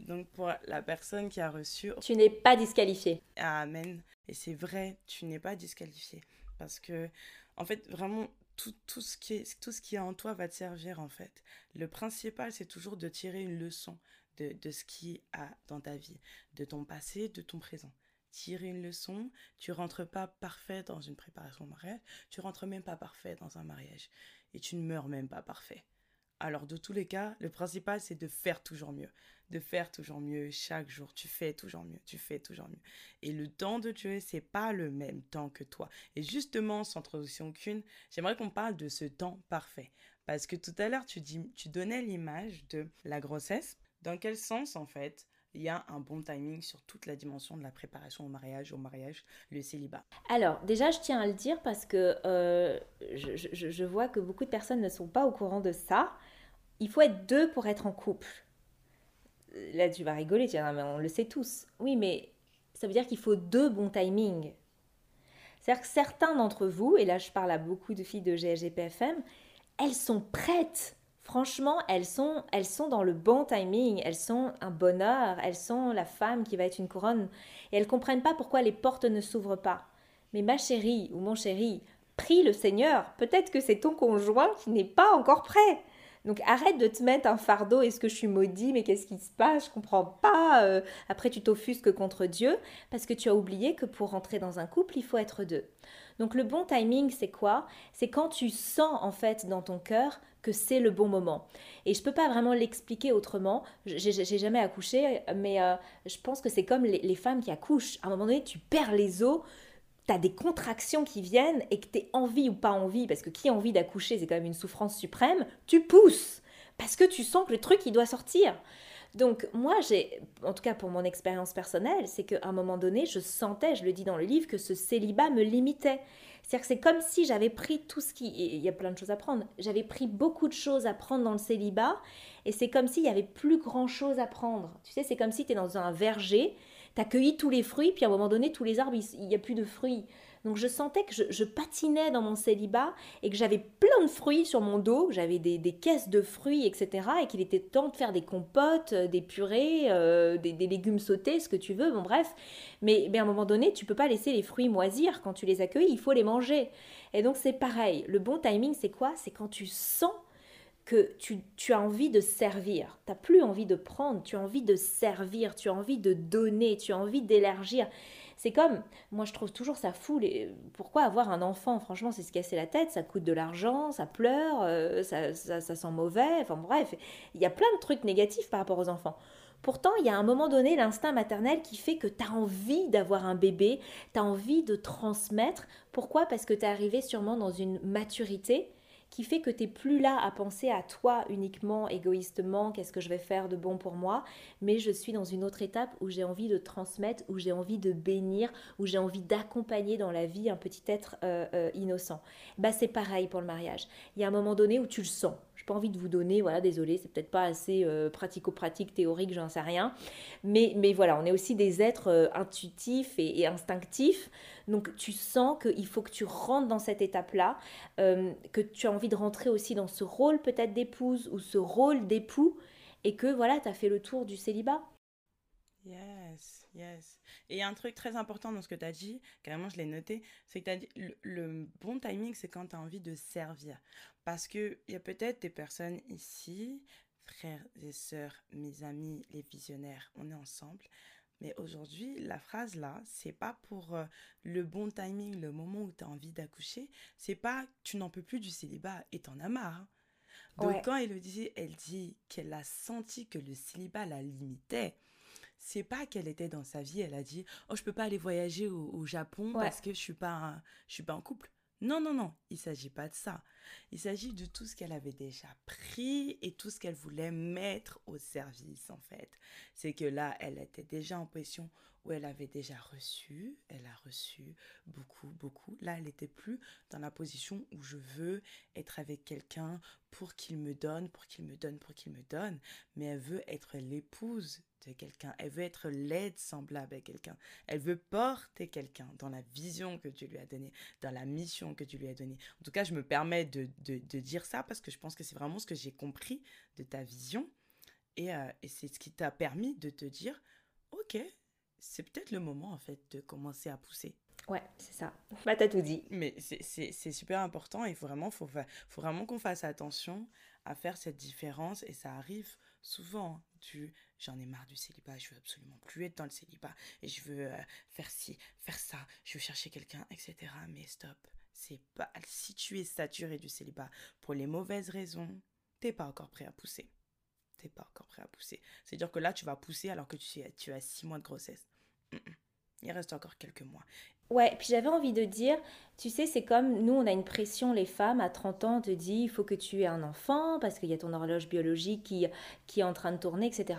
Donc pour la personne qui a reçu. Tu n'es pas disqualifié. Amen. Et c'est vrai, tu n'es pas disqualifié. Parce que, en fait, vraiment, tout, tout, ce qui est, tout ce qui est en toi va te servir, en fait. Le principal, c'est toujours de tirer une leçon de, de ce qui a dans ta vie, de ton passé, de ton présent. Tirer une leçon, tu rentres pas parfait dans une préparation au mariage, tu rentres même pas parfait dans un mariage. Et tu ne meurs même pas parfait. Alors, de tous les cas, le principal, c'est de faire toujours mieux. De faire toujours mieux chaque jour. Tu fais toujours mieux. Tu fais toujours mieux. Et le temps de Dieu, c'est pas le même temps que toi. Et justement, sans transition qu'une, j'aimerais qu'on parle de ce temps parfait. Parce que tout à l'heure, tu, tu donnais l'image de la grossesse. Dans quel sens, en fait, il y a un bon timing sur toute la dimension de la préparation au mariage, au mariage, le célibat Alors, déjà, je tiens à le dire parce que euh, je, vois que beaucoup de personnes ne sont pas au courant de ça il faut être deux pour être en couple. Là, tu vas rigoler, tu vas mais on le sait tous. Oui, mais ça veut dire qu'il faut deux bons timings. C'est-à-dire que certains d'entre vous, et là je parle à beaucoup de filles de GSGPFM, elles sont prêtes. Franchement, elles sont, elles sont dans le bon timing, elles sont un bonheur, elles sont la femme qui va être une couronne. Et elles comprennent pas pourquoi les portes ne s'ouvrent pas. Mais ma chérie ou mon chéri, prie le Seigneur. Peut-être que c'est ton conjoint qui n'est pas encore prêt. Donc arrête de te mettre un fardeau, est-ce que je suis maudit, mais qu'est-ce qui se passe, je comprends pas. Euh. après tu t'offusques contre Dieu parce que tu as oublié que pour rentrer dans un couple, il faut être deux. Donc le bon timing, c'est quoi? C'est quand tu sens en fait dans ton cœur que c'est le bon moment. Et je peux pas vraiment l'expliquer autrement. J'ai jamais accouché, mais euh, je pense que c'est comme les, femmes qui accouchent. À un moment donné, tu perds les os, tu as des contractions qui viennent et que tu envie ou pas envie, parce que qui a envie d'accoucher, c'est quand même une souffrance suprême, tu pousses parce que tu sens que le truc, il doit sortir. Donc moi, j'ai, en tout cas pour mon expérience personnelle, c'est qu'à un moment donné, je sentais, je le dis dans le livre, que ce célibat me limitait. C'est-à-dire que c'est comme si j'avais pris tout ce qui... Il y a plein de choses à prendre. J'avais pris beaucoup de choses à prendre dans le célibat, et c'est comme s'il y avait plus grand-chose à prendre. Tu sais, c'est comme si tu es dans un verger, tu cueilli tous les fruits, puis à un moment donné, tous les arbres, il n'y a plus de fruits. Donc je sentais que je, patinais dans mon célibat et que j'avais plein de fruits sur mon dos, j'avais des, caisses de fruits, etc. Et qu'il était temps de faire des compotes, euh, des purées, euh, des, légumes sautés, ce que tu veux, bon bref. Mais, à un moment donné, tu peux pas laisser les fruits moisir quand tu les accueilles, il faut les manger. Et donc c'est pareil, le bon timing c'est quoi? C'est quand tu sens que tu, as envie de servir. Tu n'as plus envie de prendre, tu as envie de servir, tu as envie de donner, tu as envie d'élargir. C'est comme, moi je trouve toujours ça fou, pourquoi avoir un enfant? Franchement, c'est se casser la tête, ça coûte de l'argent, ça pleure, euh, ça, ça, sent mauvais, enfin bref, il y a plein de trucs négatifs par rapport aux enfants. Pourtant, il y a un moment donné l'instinct maternel qui fait que tu as envie d'avoir un bébé, tu as envie de transmettre. Pourquoi? Parce que tu es arrivé sûrement dans une maturité qui fait que tu n'es plus là à penser à toi uniquement, égoïstement, qu'est-ce que je vais faire de bon pour moi, mais je suis dans une autre étape où j'ai envie de transmettre, où j'ai envie de bénir, où j'ai envie d'accompagner dans la vie un petit être euh, euh, innocent. Bah, c'est pareil pour le mariage. Il y a un moment donné où tu le sens. Je n'ai pas envie de vous donner, voilà, désolé, c'est peut-être pas assez euh, pratico-pratique, théorique, j'en sais rien. Mais, mais voilà, on est aussi des êtres intuitifs et instinctifs. Donc tu sens qu'il faut que tu rentres dans cette étape-là, euh, que tu as envie de rentrer aussi dans ce rôle peut-être d'épouse ou ce rôle d'époux, et que voilà, tu as fait le tour du célibat. Yes, yes. Et il y a un truc très important dans ce que tu as dit, carrément je l'ai noté, c'est que tu as dit le, le bon timing, c'est quand tu as envie de servir. Parce qu'il y a peut-être des personnes ici, frères et sœurs, mes amis, les visionnaires, on est ensemble. Mais aujourd'hui, la phrase là, c'est pas pour euh, le bon timing, le moment où tu as envie d'accoucher. C'est pas tu n'en peux plus du célibat et t'en as marre. hein. Donc Ouais, quand Elodie, elle dit qu'elle a senti que le célibat la limitait, c'est pas qu'elle était dans sa vie, elle a dit "Oh, je peux pas aller voyager au, au Japon ouais, parce que je suis pas un- je suis pas en couple." Non, non, non, il s'agit pas de ça. Il s'agit de tout ce qu'elle avait déjà pris et tout ce qu'elle voulait mettre au service en fait. C'est que là, elle était déjà en position où elle avait déjà reçu, elle a reçu beaucoup, beaucoup. Là, elle n'était plus dans la position où je veux être avec quelqu'un pour qu'il me donne, pour qu'il me donne, pour qu'il me donne, mais elle veut être l'épouse de quelqu'un, elle veut être l'aide semblable à quelqu'un, elle veut porter quelqu'un dans la vision que Dieu lui a donnée, dans la mission que Dieu lui a donnée. En tout cas, je me permets de, de, de dire ça parce que je pense que c'est vraiment ce que j'ai compris de ta vision et, euh, et c'est ce qui t'a permis de te dire, ok, c'est peut-être le moment en fait de commencer à pousser. ouais, c'est ça. Bah, t'as tout dit. Mais c'est super important et vraiment, faut, fa- faut vraiment qu'on fasse attention à faire cette différence et ça arrive souvent hein, du j'en ai marre du célibat, je veux absolument plus être dans le célibat et je veux euh, faire ci, faire ça, je veux chercher quelqu'un, etc. Mais stop, c'est pas si tu es saturé du célibat pour les mauvaises raisons, t'es pas encore prêt à pousser. T'es pas encore prêt à pousser. C'est-à-dire que là, tu vas pousser alors que tu, tu as six mois de grossesse. Il reste encore quelques mois. Ouais, puis j'avais envie de dire, tu sais, c'est comme nous, on a une pression, les femmes, à 30 ans, on te dit, il faut que tu aies un enfant, parce qu'il y a ton horloge biologique qui, est en train de tourner, etc.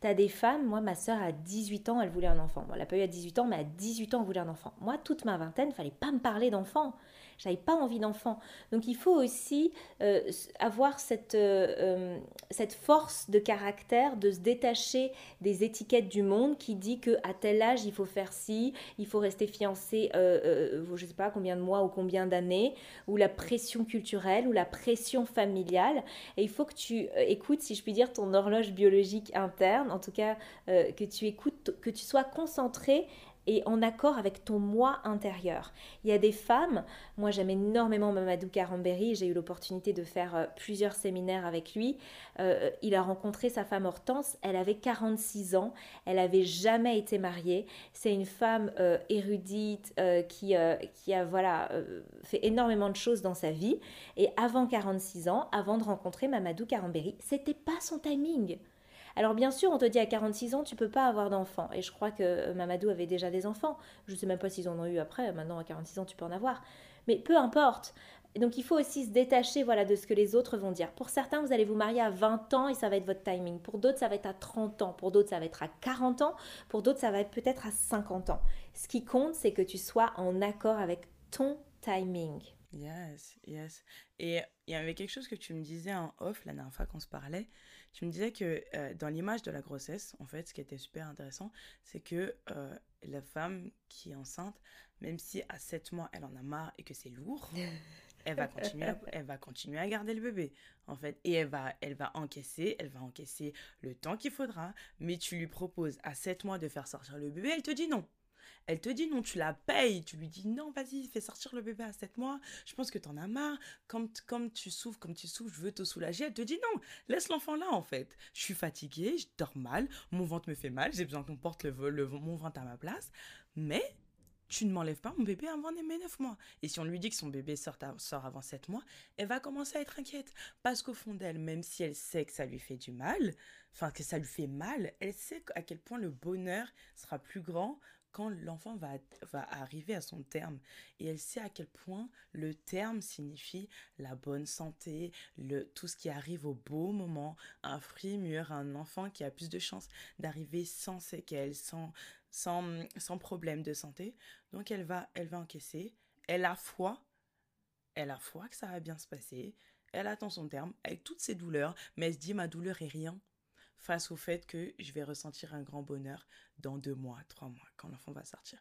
T'as des femmes, moi, ma soeur, à 18 ans, elle voulait un enfant. Bon, elle n'a pas eu à 18 ans, mais à 18 ans, elle voulait un enfant. Moi, toute ma vingtaine, fallait pas me parler d'enfant. J'avais pas envie d'enfant. Donc, il faut aussi euh, avoir cette, euh, euh, cette force de caractère de se détacher des étiquettes du monde qui dit que à tel âge, il faut faire ci, il faut rester fiancé, euh, euh, je sais pas combien de mois ou combien d'années, ou la pression culturelle, ou la pression familiale. Et il faut que tu euh, écoutes, si je puis dire, ton horloge biologique interne, en tout cas, que tu écoutes, que tu sois concentré et en accord avec ton moi intérieur. Il y a des femmes, moi j'aime énormément Mamadou Karamberi, j'ai eu l'opportunité de faire euh, plusieurs séminaires avec lui. Euh, il a rencontré sa femme Hortense, elle avait 46 ans, elle avait jamais été mariée. C'est une femme euh, érudite qui, a voilà, fait énormément de choses dans sa vie. Et avant 46 ans, avant de rencontrer Mamadou Karamberi, c'était pas son timing. Alors bien sûr, on te dit à 46 ans, tu peux pas avoir d'enfants. Et je crois que euh, Mamadou avait déjà des enfants. Je sais même pas s'ils en ont eu après. Maintenant, à 46 ans, tu peux en avoir. Mais peu importe. Donc il faut aussi se détacher voilà, de ce que les autres vont dire. Pour certains, vous allez vous marier à 20 ans et ça va être votre timing. Pour d'autres, ça va être à 30 ans. Pour d'autres, ça va être à 40 ans. Pour d'autres, ça va être peut-être à 50 ans. Ce qui compte, c'est que tu sois en accord avec ton timing. Yes, yes. Et il y avait quelque chose que tu me disais en off la dernière fois qu'on se parlait. Tu me disais que euh, dans l'image de la grossesse, en fait, ce qui était super intéressant, c'est que euh, la femme qui est enceinte, même si à 7 mois elle en a marre et que c'est lourd, elle va continuer à, elle va continuer à garder le bébé, en fait. Et elle va, elle va encaisser, elle va encaisser le temps qu'il faudra, mais tu lui proposes à 7 mois de faire sortir le bébé, elle te dit non. Elle te dit non, tu la payes. Tu lui dis non, vas-y, fais sortir le bébé à 7 mois. Je pense que t'en as marre. Comme, comme tu souffres, comme tu souffres, je veux te soulager. Elle te dit non, laisse l'enfant là en fait. Je suis fatiguée, je dors mal, mon ventre me fait mal, j'ai besoin qu'on porte le, le, mon ventre à ma place. Mais tu ne m'enlèves pas mon bébé avant mes 9 mois. Et si on lui dit que son bébé sort, sort avant 7 mois, elle va commencer à être inquiète. Parce qu'au fond d'elle, même si elle sait que ça lui fait du mal, enfin que ça lui fait mal, elle sait à quel point le bonheur sera plus grand quand l'enfant va, va arriver à son terme. Et elle sait à quel point le terme signifie la bonne santé, le, tout ce qui arrive au beau moment, un fruit mûr, un enfant qui a plus de chances d'arriver sans séquelles, sans, sans, sans problème de santé. Donc elle va, elle va encaisser. Elle a foi. Elle a foi que ça va bien se passer. Elle attend son terme avec toutes ses douleurs, mais elle se dit ma douleur est rien face au fait que je vais ressentir un grand bonheur dans deux mois, trois mois, quand l'enfant va sortir.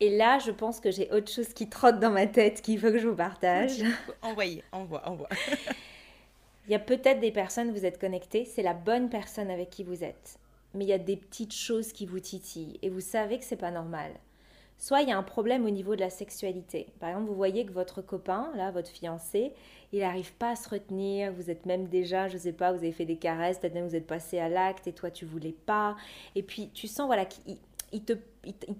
Et là, je pense que j'ai autre chose qui trotte dans ma tête qu'il faut que je vous partage. Envoyez, envoie, envoie. Il y a peut-être des personnes, vous êtes connectés, c'est la bonne personne avec qui vous êtes. mais il y a des petites choses qui vous titillent et vous savez que c'est pas normal. Soit il y a un problème au niveau de la sexualité. Par exemple, vous voyez que votre copain, là, votre fiancé, il n'arrive pas à se retenir. Vous êtes même déjà, je sais pas, vous avez fait des caresses, peut-être même vous êtes passé à l'acte et toi tu voulais pas. Et puis tu sens voilà qu'il il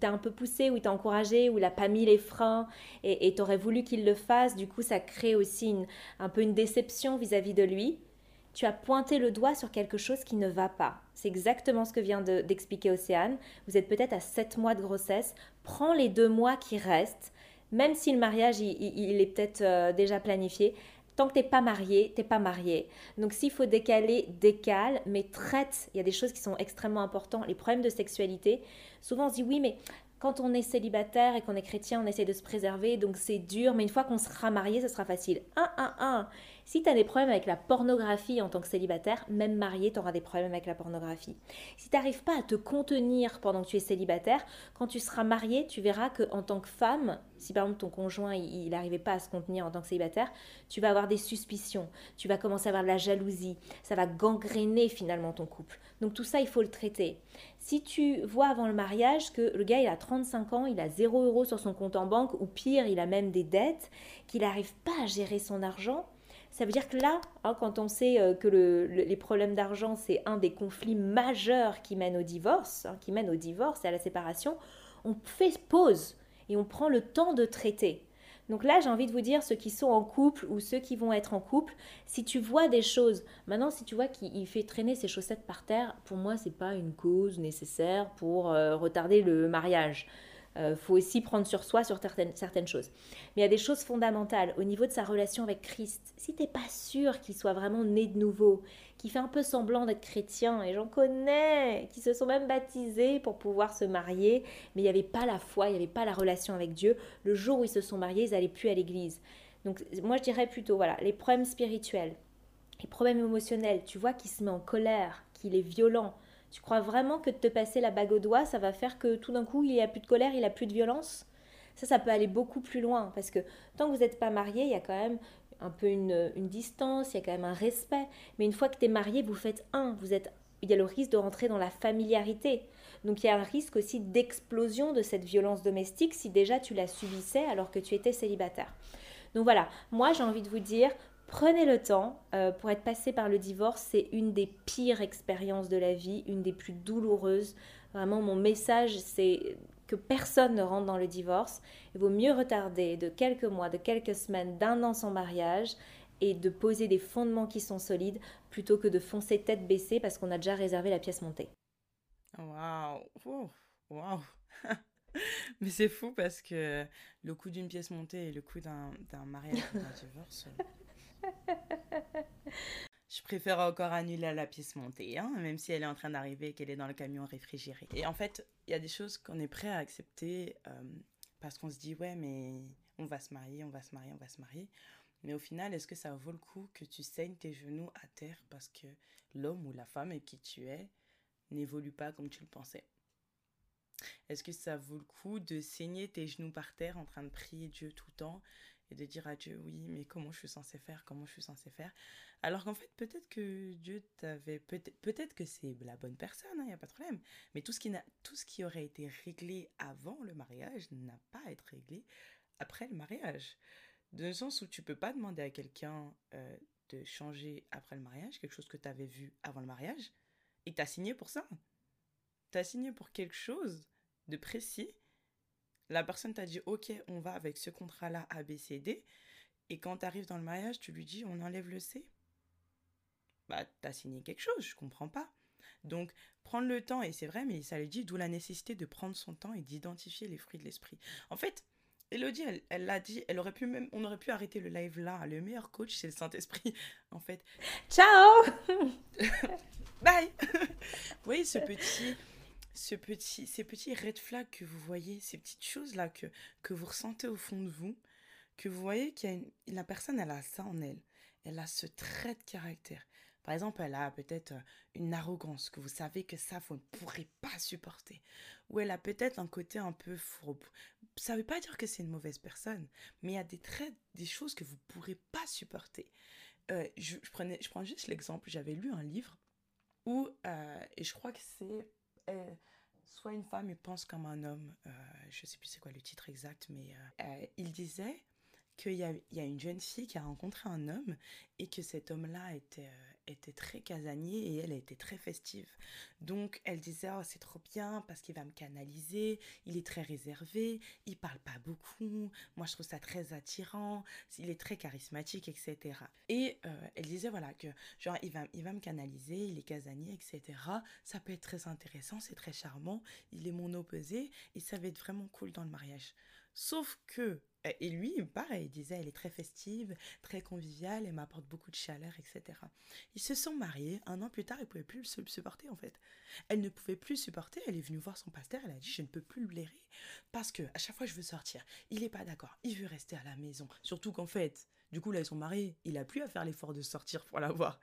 t'a un peu poussé ou il t'a encouragé ou il n'a pas mis les freins et tu aurais voulu qu'il le fasse, du coup ça crée aussi un peu une déception vis-à-vis de lui. Tu as pointé le doigt sur quelque chose qui ne va pas. C'est exactement ce que vient d'expliquer Océane. Vous êtes peut-être à 7 mois de grossesse. Prends les deux mois qui restent, même si le mariage il, est peut-être euh, déjà planifié. Tant que tu n'es pas marié, tu n'es pas marié. Donc s'il faut décaler, décale, mais traite. Il y a des choses qui sont extrêmement importantes. Les problèmes de sexualité, souvent on se dit oui, mais quand on est célibataire et qu'on est chrétien, on essaie de se préserver, donc c'est dur, mais une fois qu'on sera marié, ce sera facile. Un, un, un. Si tu as des problèmes avec la pornographie en tant que célibataire, même marié, tu auras des problèmes avec la pornographie. Si tu n'arrives pas à te contenir pendant que tu es célibataire, quand tu seras marié, tu verras que en tant que femme, si par exemple ton conjoint il n'arrivait pas à se contenir en tant que célibataire, tu vas avoir des suspicions, tu vas commencer à avoir de la jalousie, ça va gangréner finalement ton couple. Donc tout ça, il faut le traiter. Si tu vois avant le mariage que le gars il a 35 ans, il a 0 euros sur son compte en banque, ou pire, il a même des dettes, qu'il n'arrive pas à gérer son argent, ça veut dire que là, hein, quand on sait euh, que les problèmes d'argent, c'est un des conflits majeurs qui mènent au divorce, hein, qui mènent au divorce et à la séparation, on fait pause et on prend le temps de traiter. Donc là, j'ai envie de vous dire, ceux qui sont en couple ou ceux qui vont être en couple, si tu vois des choses, maintenant, si tu vois qu'il fait traîner ses chaussettes par terre, pour moi, c'est pas une cause nécessaire pour euh, retarder le mariage. Euh, faut aussi prendre sur soi sur certaines, certaines choses. Mais il y a des choses fondamentales au niveau de sa relation avec Christ. Si tu n'es pas sûr qu'il soit vraiment né de nouveau, qu'il fait un peu semblant d'être chrétien, et j'en connais, qui se sont même baptisés pour pouvoir se marier, mais il n'y avait pas la foi, il n'y avait pas la relation avec Dieu. Le jour où ils se sont mariés, ils n'allaient plus à l'église. Donc moi je dirais plutôt, voilà, les problèmes spirituels, les problèmes émotionnels, tu vois qu'il se met en colère, qu'il est violent, tu crois vraiment que de te passer la bague au doigt, ça va faire que tout d'un coup, il n'y a plus de colère, il n'y a plus de violence? Ça, ça peut aller beaucoup plus loin parce que tant que vous n'êtes pas marié, il y a quand même un peu une, distance, il y a quand même un respect. Mais une fois que tu es marié, vous faites un, vous êtes, il y a le risque de rentrer dans la familiarité. Donc il y a un risque aussi d'explosion de cette violence domestique si déjà tu la subissais alors que tu étais célibataire. Donc voilà, moi j'ai envie de vous dire, Prenez le temps. Euh, pour être passé par le divorce, c'est une des pires expériences de la vie, une des plus douloureuses. Vraiment, mon message, c'est que personne ne rentre dans le divorce. Il vaut mieux retarder de quelques mois, de quelques semaines, d'un an son mariage et de poser des fondements qui sont solides plutôt que de foncer tête baissée parce qu'on a déjà réservé la pièce montée. Waouh! Mais c'est fou parce que le coût d'une pièce montée et le coût d'un mariage d'un divorce. Je préfère encore annuler la pièce montée, hein, même si elle est en train d'arriver et qu'elle est dans le camion réfrigéré. Et en fait, il y a des choses qu'on est prêt à accepter euh, parce qu'on se dit, ouais, mais on va se marier, on va se marier, on va se marier. Mais au final, est-ce que ça vaut le coup que tu saignes tes genoux à terre parce que l'homme ou la femme qui tu es n'évolue pas comme tu le pensais? Est-ce que ça vaut le coup de saigner tes genoux par terre en train de prier Dieu tout le temps de dire à Dieu, oui, mais comment je suis censé faire, comment je suis censé faire. Alors qu'en fait, peut-être que Dieu t'avait, peut-être, que c'est la bonne personne, il hein, n'y a pas de problème. Mais tout ce, qui tout ce qui aurait été réglé avant le mariage n'a pas à être réglé après le mariage. Dans le sens où tu peux pas demander à quelqu'un euh, de changer après le mariage, quelque chose que tu avais vu avant le mariage, et tu as signé pour ça. Tu as signé pour quelque chose de précis la personne t'a dit, ok, on va avec ce contrat-là A, B, C, D. Et quand tu arrives dans le mariage, tu lui dis, on enlève le C. Bah, t'as signé quelque chose, je comprends pas. Donc, prendre le temps, et c'est vrai, mais ça lui dit, d'où la nécessité de prendre son temps et d'identifier les fruits de l'esprit. En fait, Elodie, elle l'a dit, elle aurait pu même, on aurait pu arrêter le live là. Le meilleur coach, c'est le Saint-Esprit, en fait. Ciao Bye Vous voyez ce petit, ce petit, ces petits red flags que vous voyez, ces petites choses-là que, que vous ressentez au fond de vous, que vous voyez qu'il la personne, elle a ça en elle. Elle a ce trait de caractère. Par exemple, elle a peut-être euh, une arrogance que vous savez que ça, vous ne pourrez pas supporter. Ou elle a peut-être un côté un peu fourbe. Ça ne veut pas dire que c'est une mauvaise personne, mais il y a des traits, des choses que vous ne pourrez pas supporter. Euh, je, prenais, je prends juste l'exemple, j'avais lu un livre où, et je crois que c'est soit une femme et pense comme un homme, je sais plus c'est quoi le titre exact, mais il disait qu'il y, y, a une jeune fille qui a rencontré un homme et que cet homme-là était, euh, était très casanier et elle était très festive. Donc elle disait oh, c'est trop bien parce qu'il va me canaliser, il est très réservé, il parle pas beaucoup, moi je trouve ça très attirant, il est très charismatique, etc. Et euh, elle disait voilà que genre il va, il va me canaliser, il est casanier, etc. Ça peut être très intéressant, c'est très charmant, il est mon opposé et ça va être vraiment cool dans le mariage. Sauf que et lui, pareil, il disait, elle est très festive, très conviviale, elle m'apporte beaucoup de chaleur, etc. Ils se sont mariés. Un an plus tard, il ne pouvait plus le supporter, en fait. Elle ne pouvait plus supporter. Elle est venue voir son pasteur. Elle a dit, je ne peux plus le blairer parce que à chaque fois je veux sortir, il n'est pas d'accord. Il veut rester à la maison. Surtout qu'en fait, du coup, là, ils sont mariés. Il a plus à faire l'effort de sortir pour la voir.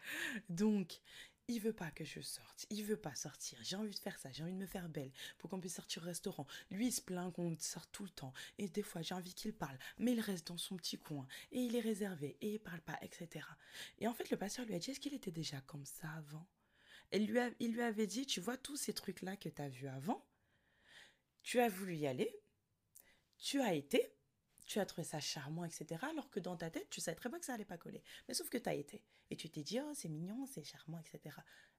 Donc, il veut pas que je sorte, il veut pas sortir, j'ai envie de faire ça, j'ai envie de me faire belle pour qu'on puisse sortir au restaurant. Lui, il se plaint qu'on sorte tout le temps, et des fois j'ai envie qu'il parle, mais il reste dans son petit coin, et il est réservé, et il parle pas, etc. Et en fait, le pasteur lui a dit, est-ce qu'il était déjà comme ça avant? Et lui Il lui avait dit, tu vois tous ces trucs-là que tu as vus avant, tu as voulu y aller, tu as été, tu as trouvé ça charmant, etc. Alors que dans ta tête, tu savais très bien que ça allait pas coller. Mais sauf que tu as été. Et tu t'es dit, oh, c'est mignon, c'est charmant, etc.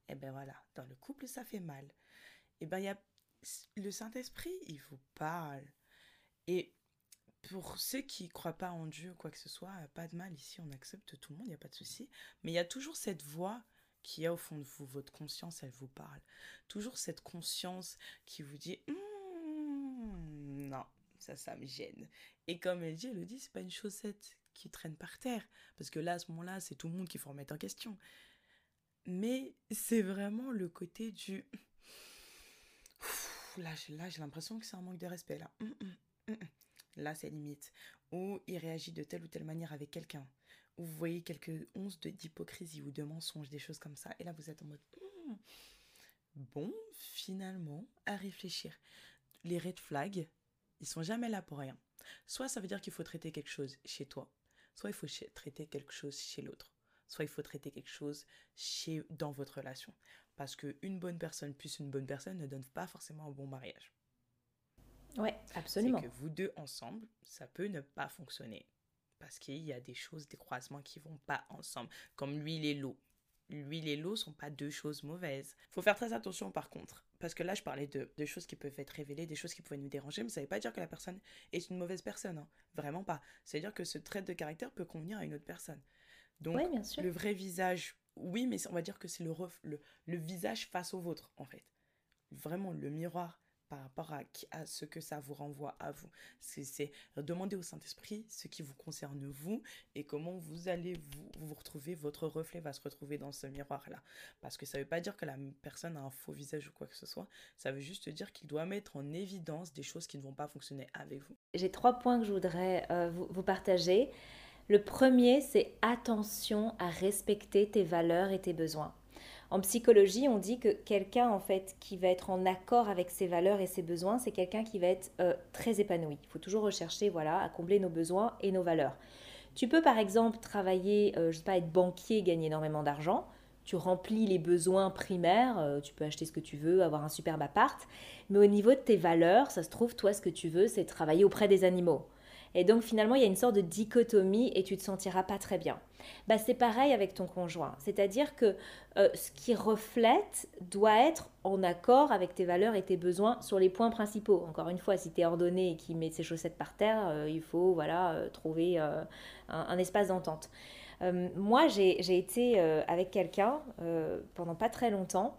Et eh ben voilà, dans le couple, ça fait mal. Et eh ben, il y a le Saint-Esprit, il vous parle. Et pour ceux qui ne croient pas en Dieu, quoi que ce soit, pas de mal ici, on accepte tout le monde, il n'y a pas de souci. Mais il y a toujours cette voix qui est au fond de vous, votre conscience, elle vous parle. Toujours cette conscience qui vous dit, hum, ça, ça me gêne. Et comme elle dit, elle le dit, c'est pas une chaussette qui traîne par terre. Parce que là, à ce moment-là, c'est tout le monde qu'il faut remettre en question. Mais c'est vraiment le côté du. là, là j'ai l'impression que c'est un manque de respect. Là, hum, hum, hum, là c'est limite. Ou il réagit de telle ou telle manière avec quelqu'un. Ou vous voyez quelques onces d'hypocrisie ou de mensonge, des choses comme ça. Et là, vous êtes en mode. Bon, finalement, à réfléchir. Les red flags, ils sont jamais là pour rien. Soit ça veut dire qu'il faut traiter quelque chose chez toi, soit il faut traiter quelque chose chez l'autre, soit il faut traiter quelque chose chez dans votre relation. Parce qu'une bonne personne plus une bonne personne ne donne pas forcément un bon mariage. Ouais, absolument. C'est que vous deux ensemble, ça peut ne pas fonctionner. Parce qu'il y a des choses, des croisements qui vont pas ensemble. Comme l'huile et l'eau l'huile et l'eau sont pas deux choses mauvaises. Faut faire très attention par contre, parce que là je parlais de, choses qui peuvent être révélées, des choses qui pouvaient nous déranger, mais ça ne veut pas dire que la personne est une mauvaise personne, hein. vraiment pas. C'est-à-dire que ce trait de caractère peut convenir à une autre personne. Donc le vrai visage, oui, mais on va dire que c'est le, le, le visage face au vôtre en fait. Vraiment le miroir par rapport à, ce que ça vous renvoie à vous. C'est demander au Saint-Esprit ce qui vous concerne vous et comment vous allez vous, vous retrouver, votre reflet va se retrouver dans ce miroir-là. Parce que ça ne veut pas dire que la personne a un faux visage ou quoi que ce soit, ça veut juste dire qu'il doit mettre en évidence des choses qui ne vont pas fonctionner avec vous. J'ai trois points que je voudrais euh, vous partager. Le premier, c'est attention à respecter tes valeurs et tes besoins. En psychologie, on dit que quelqu'un en fait qui va être en accord avec ses valeurs et ses besoins, c'est quelqu'un qui va être euh, très épanoui. Il faut toujours rechercher voilà à combler nos besoins et nos valeurs. Tu peux par exemple travailler, euh, je sais pas, être banquier, gagner énormément d'argent. Tu remplis les besoins primaires, euh, tu peux acheter ce que tu veux, avoir un superbe appart. Mais au niveau de tes valeurs, ça se trouve, toi, ce que tu veux, c'est travailler auprès des animaux. Et donc finalement, il y a une sorte de dichotomie et tu te sentiras pas très bien. Bah, c'est pareil avec ton conjoint. C'est-à-dire que euh, ce qui reflète doit être en accord avec tes valeurs et tes besoins sur les points principaux. Encore une fois, si tu es ordonné et qu'il met ses chaussettes par terre, euh, il faut voilà, euh, trouver un, espace d'entente. moi, j'ai été avec quelqu'un pendant pas très longtemps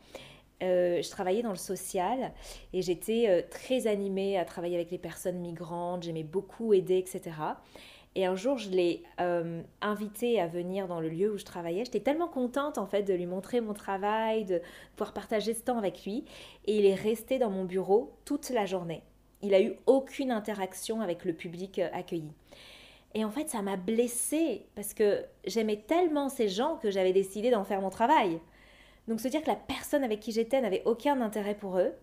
euh, je travaillais dans le social et j'étais euh, très animée à travailler avec les personnes migrantes, j'aimais beaucoup aider, etc. Et un jour, je l'ai euh, invité à venir dans le lieu où je travaillais. J'étais tellement contente en fait de lui montrer mon travail, de pouvoir partager ce temps avec lui. Et il est resté dans mon bureau toute la journée. Il a eu aucune interaction avec le public accueilli. Et en fait, ça m'a blessée parce que j'aimais tellement ces gens que j'avais décidé d'en faire mon travail. Donc se dire que la personne avec qui j'étais n'avait aucun intérêt pour eux.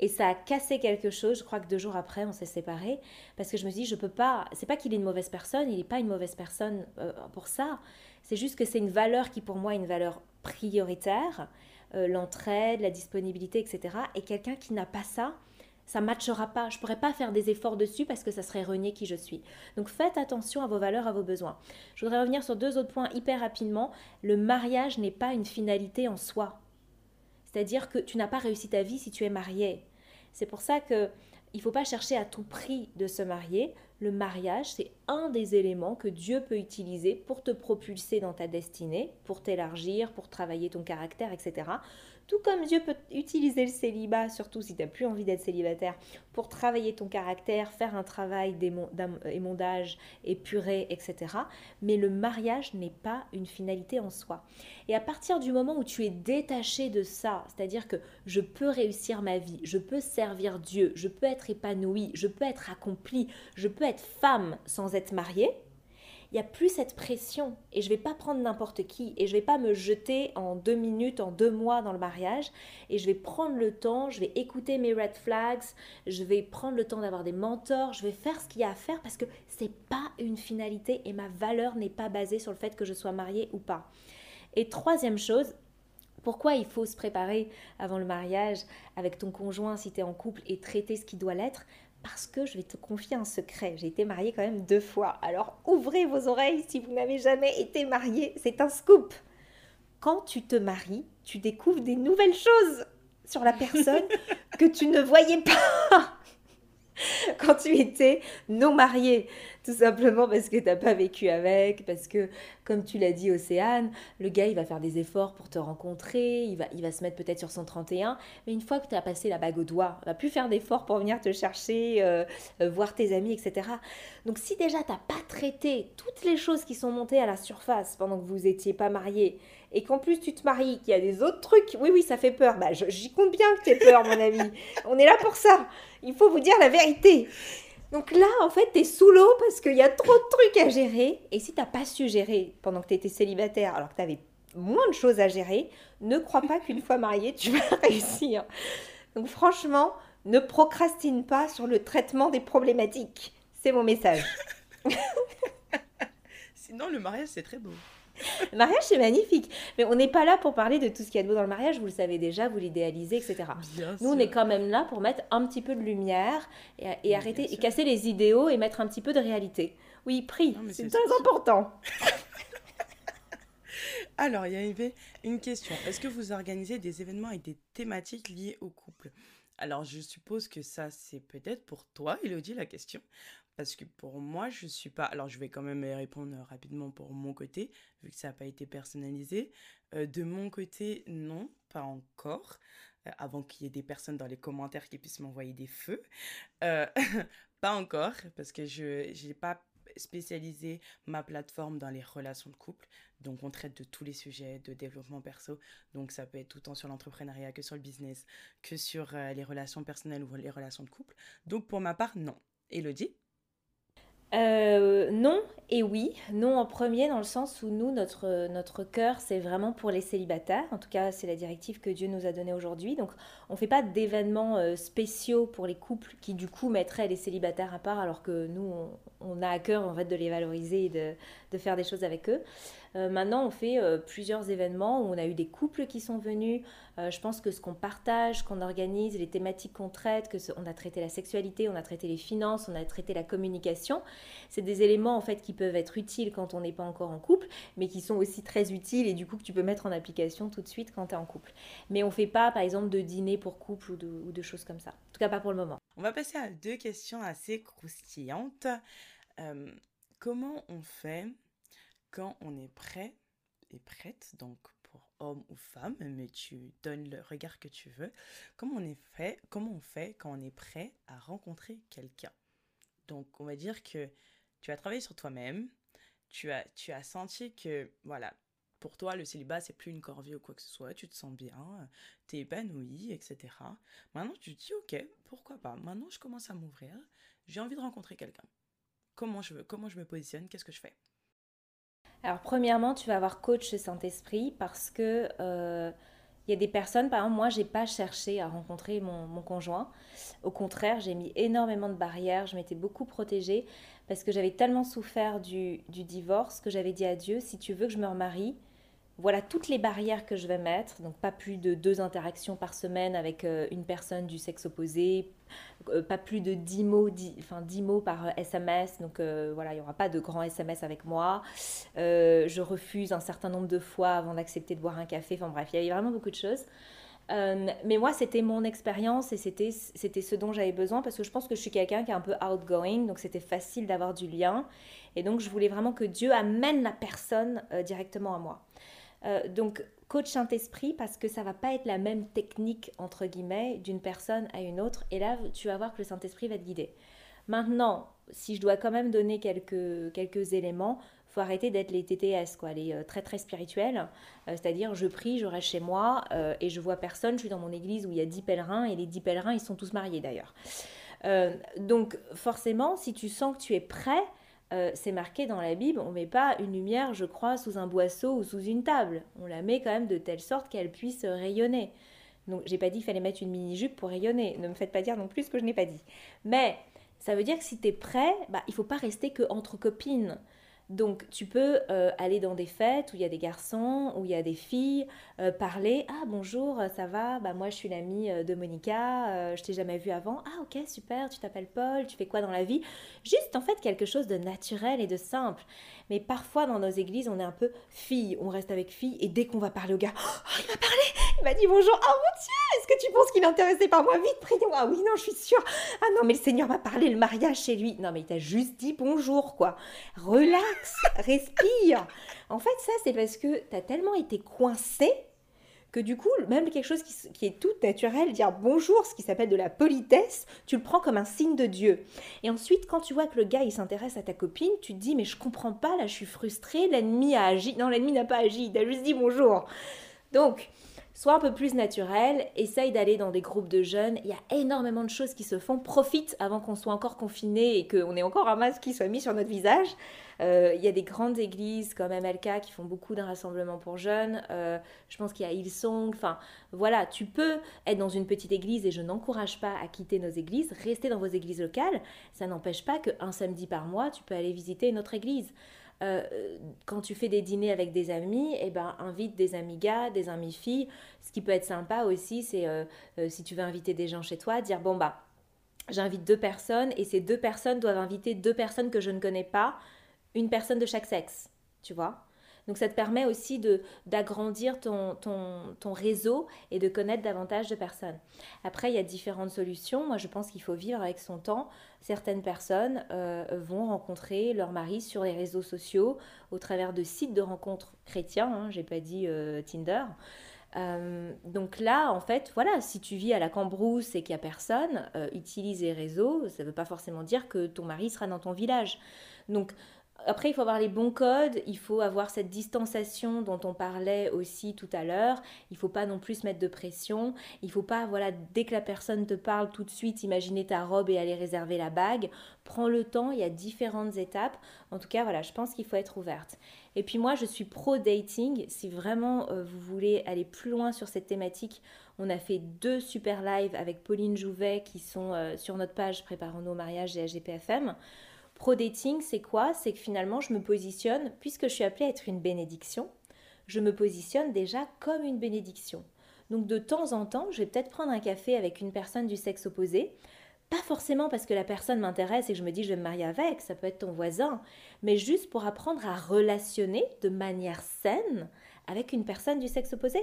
Et ça a cassé quelque chose. Je crois que deux jours après, on s'est séparés. Parce que je me suis dit, je peux pas. C'est pas qu'il est une mauvaise personne, il n'est pas une mauvaise personne euh, pour ça. C'est juste que c'est une valeur qui, pour moi, est une valeur prioritaire. l'entraide, la disponibilité, etc. Et quelqu'un qui n'a pas ça, ça matchera pas. Je pourrais pas faire des efforts dessus parce que ça serait renier qui je suis. Donc faites attention à vos valeurs, à vos besoins. Je voudrais revenir sur deux autres points hyper rapidement. Le mariage n'est pas une finalité en soi. C'est-à-dire que tu n'as pas réussi ta vie si tu es marié. C'est pour ça que il faut pas chercher à tout prix de se marier. Le mariage, c'est un des éléments que Dieu peut utiliser pour te propulser dans ta destinée, pour t'élargir, pour travailler ton caractère, etc. Tout comme Dieu peut utiliser le célibat, surtout si tu n'as plus envie d'être célibataire, pour travailler ton caractère, faire un travail d'émondage, épuré, etc. Mais le mariage n'est pas une finalité en soi. Et à partir du moment où tu es détaché de ça, c'est-à-dire que je peux réussir ma vie, je peux servir Dieu, je peux être épanoui, je peux être accompli, je peux être femme sans être mariée, il n'y a plus cette pression. Et je vais pas prendre n'importe qui. Et je vais pas me jeter en deux minutes, en deux mois dans le mariage. Et je vais prendre le temps, je vais écouter mes red flags, je vais prendre le temps d'avoir des mentors, je vais faire ce qu'il y a à faire parce que c'est pas une finalité et ma valeur n'est pas basée sur le fait que je sois mariée ou pas. Et troisième chose, pourquoi il faut se préparer avant le mariage avec ton conjoint si tu es en couple et traiter ce qui doit l'être? Parce que je vais te confier un secret. J'ai été mariée quand même deux fois. Alors ouvrez vos oreilles si vous n'avez jamais été mariée. C'est un scoop. Quand tu te maries, tu découvres des nouvelles choses sur la personne que tu ne voyais pas quand tu étais non marié. Tout simplement parce que tu n'as pas vécu avec, parce que, comme tu l'as dit, Océane, le gars, il va faire des efforts pour te rencontrer, il va, il va se mettre peut-être sur son 31, mais une fois que tu as passé la bague au doigt, il va plus faire d'efforts pour venir te chercher, euh, euh, voir tes amis, etc. Donc si déjà tu n'as pas traité toutes les choses qui sont montées à la surface pendant que vous n'étiez pas mariés, et qu'en plus tu te maries, qu'il y a des autres trucs, oui, oui, ça fait peur. Bah, j'y compte bien que tu peur, mon ami. On est là pour ça. Il faut vous dire la vérité. Donc là, en fait, tu es sous l'eau parce qu'il y a trop de trucs à gérer. Et si tu pas su gérer pendant que tu étais célibataire, alors que tu avais moins de choses à gérer, ne crois pas qu'une fois marié, tu vas réussir. Donc franchement, ne procrastine pas sur le traitement des problématiques. C'est mon message. Sinon, le mariage, c'est très beau. Le mariage, c'est magnifique. Mais on n'est pas là pour parler de tout ce qu'il y a de beau dans le mariage. Vous le savez déjà, vous l'idéalisez, etc. Nous, on est quand même là pour mettre un petit peu de lumière et, arrêter et casser les idéaux et mettre un petit peu de réalité. Oui, prie, c'est très important. Alors, il y avait une question. Est-ce que vous organisez des événements avec des thématiques liées au couple? Alors, je suppose que ça, c'est peut-être pour toi, Elodie, la question. Parce que pour moi, je suis pas. Alors, je vais quand même répondre rapidement pour mon côté, vu que ça n'a pas été personnalisé. Euh, de mon côté, non, pas encore. Euh, avant qu'il y ait des personnes dans les commentaires qui puissent m'envoyer des feux. Euh, pas encore, parce que je n'ai pas spécialisé ma plateforme dans les relations de couple. Donc, on traite de tous les sujets de développement perso. Donc, ça peut être tout autant sur l'entrepreneuriat que sur le business, que sur les relations personnelles ou les relations de couple. Donc, pour ma part, non. Elodie? Euh, non et oui. Non en premier dans le sens où nous, notre, notre cœur, c'est vraiment pour les célibataires. En tout cas, c'est la directive que Dieu nous a donnée aujourd'hui. Donc, on ne fait pas d'événements euh, spéciaux pour les couples qui, du coup, mettraient les célibataires à part, alors que nous, on, a à cœur, en fait, de les valoriser et de, de faire des choses avec eux. Euh, maintenant, on fait euh, plusieurs événements où on a eu des couples qui sont venus. Euh, je pense que ce qu'on partage, qu'on organise, les thématiques qu'on traite, que on a traité la sexualité, on a traité les finances, on a traité la communication, c'est des éléments en fait qui peuvent être utiles quand on n'est pas encore en couple, mais qui sont aussi très utiles et du coup que tu peux mettre en application tout de suite quand tu es en couple. Mais on fait pas par exemple de dîner pour couple ou de, ou de choses comme ça. En tout cas pas pour le moment. On va passer à deux questions assez croustillantes. comment on fait quand on est prêt et prête, donc pour homme ou femme, mais tu donnes le regard que tu veux, comment on, est fait, comment on fait quand on est prêt à rencontrer quelqu'un? Donc on va dire que tu as travaillé sur toi-même, tu as, tu as senti que, voilà, pour toi, le célibat, c'est plus une corvée ou quoi que ce soit, tu te sens bien, tu es épanoui, etc. Maintenant, tu te dis, ok, pourquoi pas? Maintenant, je commence à m'ouvrir, j'ai envie de rencontrer quelqu'un. Comment je, veux, comment je me positionne, qu'est-ce que je fais? Alors premièrement, tu vas avoir coach Saint-Esprit parce que euh, il y a des personnes, par exemple, moi, j'ai pas cherché à rencontrer mon, conjoint. Au contraire, j'ai mis énormément de barrières, je m'étais beaucoup protégée parce que j'avais tellement souffert du, du divorce que j'avais dit à Dieu, si tu veux que je me remarie, voilà toutes les barrières que je vais mettre. Donc pas plus de deux interactions par semaine avec euh, une personne du sexe opposé, euh, pas plus de 10 mots, enfin, 10 mots par SMS. Donc voilà, il n'y aura pas de grands SMS avec moi. je refuse un certain nombre de fois avant d'accepter de boire un café. Enfin bref, il y avait vraiment beaucoup de choses. mais moi, c'était mon expérience et c'était ce dont j'avais besoin parce que je pense que je suis quelqu'un qui est un peu outgoing, donc c'était facile d'avoir du lien. Et donc, je voulais vraiment que Dieu amène la personne directement à moi. Euh, donc, coach Saint-Esprit, parce que ça va pas être la même technique, entre guillemets, d'une personne à une autre. Et là, tu vas voir que le Saint-Esprit va te guider. Maintenant, si je dois quand même donner quelques, quelques éléments, faut arrêter d'être les TTS, quoi, les euh, très très spirituels. Euh, c'est-à-dire, je prie, je reste chez moi et je vois personne. Je suis dans mon église où il y a 10 pèlerins et les 10 pèlerins, ils sont tous mariés d'ailleurs. donc, forcément, si tu sens que tu es prêt, euh, c'est marqué dans la Bible, on ne met pas une lumière, je crois, sous un boisseau ou sous une table. On la met quand même de telle sorte qu'elle puisse rayonner. Donc, j'ai pas dit qu'il fallait mettre une mini-jupe pour rayonner. Ne me faites pas dire non plus ce que je n'ai pas dit. Mais ça veut dire que si tu es prêt, bah, il faut pas rester que entre copines. Donc tu peux euh, aller dans des fêtes où il y a des garçons, où il y a des filles, euh, parler Ah bonjour, ça va? Bah moi je suis l'amie euh, de Monica, je t'ai jamais vue avant. Ah ok super, tu t'appelles Paul, tu fais quoi dans la vie Juste en fait quelque chose de naturel et de simple. Mais parfois dans nos églises on est un peu fille, on reste avec fille et dès qu'on va parler au gars, oh, il m'a parlé, il m'a dit bonjour, oh mon Dieu, est-ce que tu penses qu'il est intéressé par moi? Vite, prions. Ah oui non, je suis sûre. Ah non mais le Seigneur m'a parlé le mariage chez lui. Non mais il t'a juste dit bonjour quoi. Relax respire. En fait, ça, c'est parce que tu as tellement été coincé que du coup, même quelque chose qui, est tout naturel, dire bonjour, ce qui s'appelle de la politesse, tu le prends comme un signe de Dieu. Et ensuite, quand tu vois que le gars, il s'intéresse à ta copine, tu te dis, mais je comprends pas, là, je suis frustrée, l'ennemi a agi. Non, l'ennemi n'a pas agi, il a juste dit bonjour. Donc, Sois un peu plus naturel, essaye d'aller dans des groupes de jeunes. Il y a énormément de choses qui se font. Profite avant qu'on soit encore confiné et qu'on ait encore un masque qui soit mis sur notre visage. Euh, il y a des grandes églises comme MLK qui font beaucoup d'un rassemblement pour jeunes. Euh, je pense qu'il y a Hillsong. Enfin, voilà, tu peux être dans une petite église et je n'encourage pas à quitter nos églises. Restez dans vos églises locales. Ça n'empêche pas qu'un samedi par mois, tu peux aller visiter une autre église. Euh, quand tu fais des dîners avec des amis, eh ben, invite des amis gars, des amis filles. Ce qui peut être sympa aussi, c'est euh, euh, si tu veux inviter des gens chez toi, dire bon bah j'invite deux personnes et ces deux personnes doivent inviter deux personnes que je ne connais pas, une personne de chaque sexe, tu vois. Donc ça te permet aussi d'agrandir ton, réseau et de connaître davantage de personnes. Après, il y a différentes solutions. Moi, je pense qu'il faut vivre avec son temps. Certaines personnes euh, vont rencontrer leur mari sur les réseaux sociaux au travers de sites de rencontres chrétiens. Hein, J'ai pas dit euh, Tinder. Euh, donc là, en fait, voilà, si tu vis à la Cambrousse et qu'il n'y a personne, utilise les réseaux. Ça ne veut pas forcément dire que ton mari sera dans ton village. Donc, après, il faut avoir les bons codes, il faut avoir cette distanciation dont on parlait aussi tout à l'heure. Il faut pas non plus se mettre de pression. Il faut pas, voilà, dès que la personne te parle tout de suite, imaginer ta robe et aller réserver la bague. Prends le temps, il y a différentes étapes. En tout cas, voilà, je pense qu'il faut être ouverte. Et puis moi, je suis pro dating. Si vraiment euh, vous voulez aller plus loin sur cette thématique, on a fait deux super lives avec Pauline Jouvet qui sont euh, sur notre page Préparons nos mariages et AGPFM. Pro-dating, c'est quoi? C'est que finalement, je me positionne, puisque je suis appelée à être une bénédiction, je me positionne déjà comme une bénédiction. Donc de temps en temps, je vais peut-être prendre un café avec une personne du sexe opposé, pas forcément parce que la personne m'intéresse et que je me dis je vais me marier avec, ça peut être ton voisin, mais juste pour apprendre à relationner de manière saine avec une personne du sexe opposé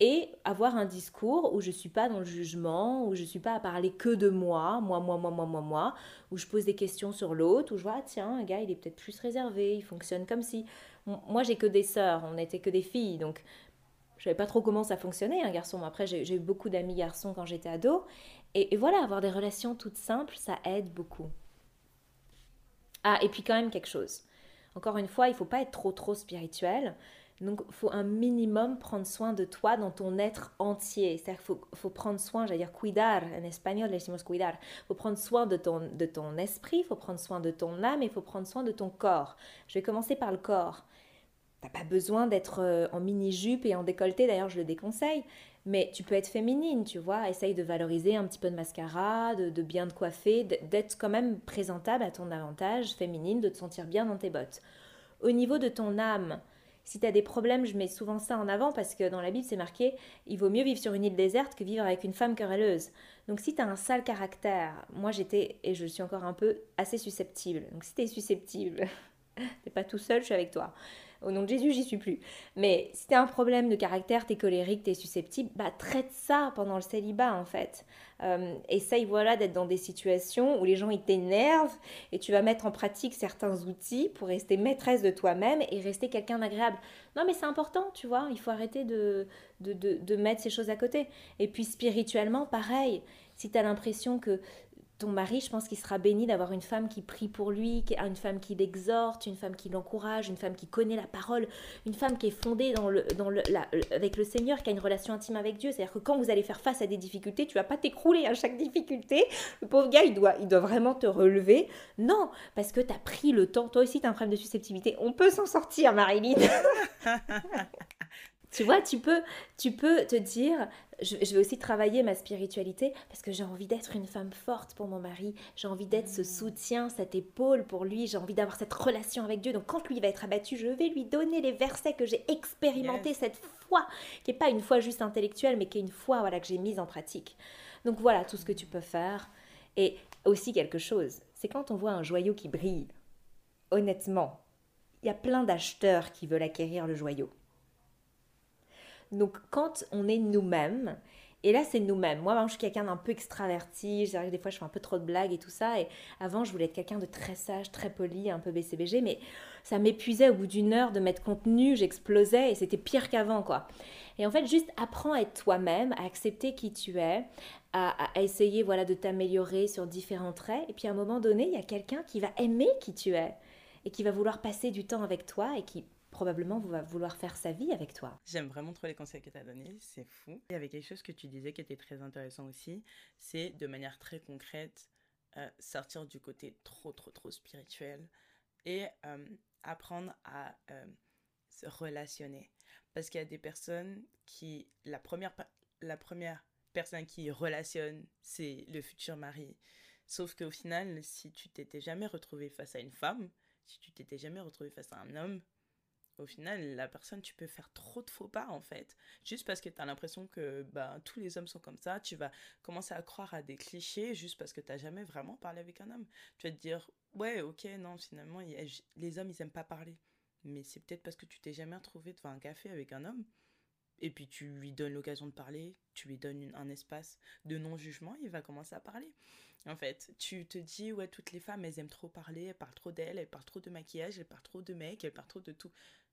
et avoir un discours où je ne suis pas dans le jugement, où je ne suis pas à parler que de moi, moi, moi, moi, moi, moi, moi, où je pose des questions sur l'autre, où je vois, ah, tiens, un gars, il est peut-être plus réservé, il fonctionne comme si. Moi, j'ai que des sœurs, on n'était que des filles, donc je savais pas trop comment ça fonctionnait, un garçon. Après, j'ai eu beaucoup d'amis garçons quand j'étais ado. Et, et voilà, avoir des relations toutes simples, ça aide beaucoup. Ah, et puis quand même quelque chose. Encore une fois, il faut pas être trop, trop spirituel. Donc, il faut un minimum prendre soin de toi dans ton être entier. C'est-à-dire qu'il faut, prendre soin, j'allais dire cuidar, en espagnol, decimos cuidar. Il faut prendre soin de ton, de ton esprit, il faut prendre soin de ton âme et il faut prendre soin de ton corps. Je vais commencer par le corps. T'as pas besoin d'être euh, en mini-jupe et en décolleté, d'ailleurs je le déconseille, mais tu peux être féminine, tu vois, essaye de valoriser un petit peu de mascara, de, de bien te coiffer, d'être quand même présentable à ton avantage, féminine, de te sentir bien dans tes bottes. Au niveau de ton âme, si tu des problèmes, je mets souvent ça en avant parce que dans la Bible, c'est marqué il vaut mieux vivre sur une île déserte que vivre avec une femme querelleuse. Donc si tu un sale caractère, moi j'étais, et je suis encore un peu, assez susceptible. Donc si tu susceptible, t'es pas tout seul, je suis avec toi. Au nom de Jésus, j'y suis plus. Mais si tu as un problème de caractère, tu es colérique, tu es susceptible, bah traite ça pendant le célibat en fait. Euh, essaye voilà d'être dans des situations où les gens ils t'énervent et tu vas mettre en pratique certains outils pour rester maîtresse de toi-même et rester quelqu'un d'agréable. Non mais c'est important, tu vois, il faut arrêter de, de, de, de mettre ces choses à côté. Et puis spirituellement, pareil, si tu as l'impression que ton mari, je pense qu'il sera béni d'avoir une femme qui prie pour lui, une femme qui l'exhorte, une femme qui l'encourage, une femme qui connaît la parole, une femme qui est fondée dans le, dans le, avec le Seigneur, qui a une relation intime avec Dieu. C'est-à-dire que quand vous allez faire face à des difficultés, tu vas pas t'écrouler à chaque difficulté. Le pauvre gars, il doit, il doit vraiment te relever. Non, parce que tu as pris le temps. Toi aussi, tu as un problème de susceptibilité. On peut s'en sortir, Marilyn. tu vois, tu peux, tu peux te dire, je, vais aussi travailler ma spiritualité parce que j'ai envie d'être une femme forte pour mon mari, j'ai envie d'être ce soutien, cette épaule pour lui, j'ai envie d'avoir cette relation avec Dieu. Donc quand lui va être abattu, je vais lui donner les versets que j'ai expérimentés, cette foi, qui n'est pas une foi juste intellectuelle, mais qui est une foi voilà, que j'ai mise en pratique. Donc voilà tout ce que tu peux faire. Et aussi quelque chose, c'est quand on voit un joyau qui brille, honnêtement, il y a plein d'acheteurs qui veulent acquérir le joyau. Donc quand on est nous-mêmes, et là c'est nous-mêmes. Moi, je suis quelqu'un d'un peu extraverti, je que des fois je fais un peu trop de blagues et tout ça. Et avant, je voulais être quelqu'un de très sage, très poli, un peu BCBG, mais ça m'épuisait au bout d'une heure de mettre contenu, j'explosais et c'était pire qu'avant, quoi. Et en fait, juste apprends à être toi-même, à accepter qui tu es, à, à essayer voilà de t'améliorer sur différents traits. Et puis à un moment donné, il y a quelqu'un qui va aimer qui tu es et qui va vouloir passer du temps avec toi et qui probablement vouloir faire sa vie avec toi. J'aime vraiment trop les conseils que tu as donnés, c'est fou. Il y avait quelque chose que tu disais qui était très intéressant aussi, c'est de manière très concrète euh, sortir du côté trop trop trop spirituel et euh, apprendre à euh, se relationner. Parce qu'il y a des personnes qui, la première, la première personne qui relationne, c'est le futur mari. Sauf qu'au final, si tu t'étais jamais retrouvé face à une femme, si tu t'étais jamais retrouvé face à un homme, au final, la personne, tu peux faire trop de faux pas en fait. Juste parce que tu as l'impression que bah, tous les hommes sont comme ça, tu vas commencer à croire à des clichés juste parce que tu n'as jamais vraiment parlé avec un homme. Tu vas te dire, ouais, ok, non, finalement, les hommes, ils aiment pas parler. Mais c'est peut-être parce que tu t'es jamais retrouvé devant un café avec un homme. Et puis tu lui donnes l'occasion de parler, tu lui donnes un espace de non-jugement, il va commencer à parler. En fait, tu te dis, ouais, toutes les femmes, elles aiment trop parler, elles parlent trop d'elles, elles parlent trop de maquillage, elles parlent trop de mecs, elles parlent trop de tout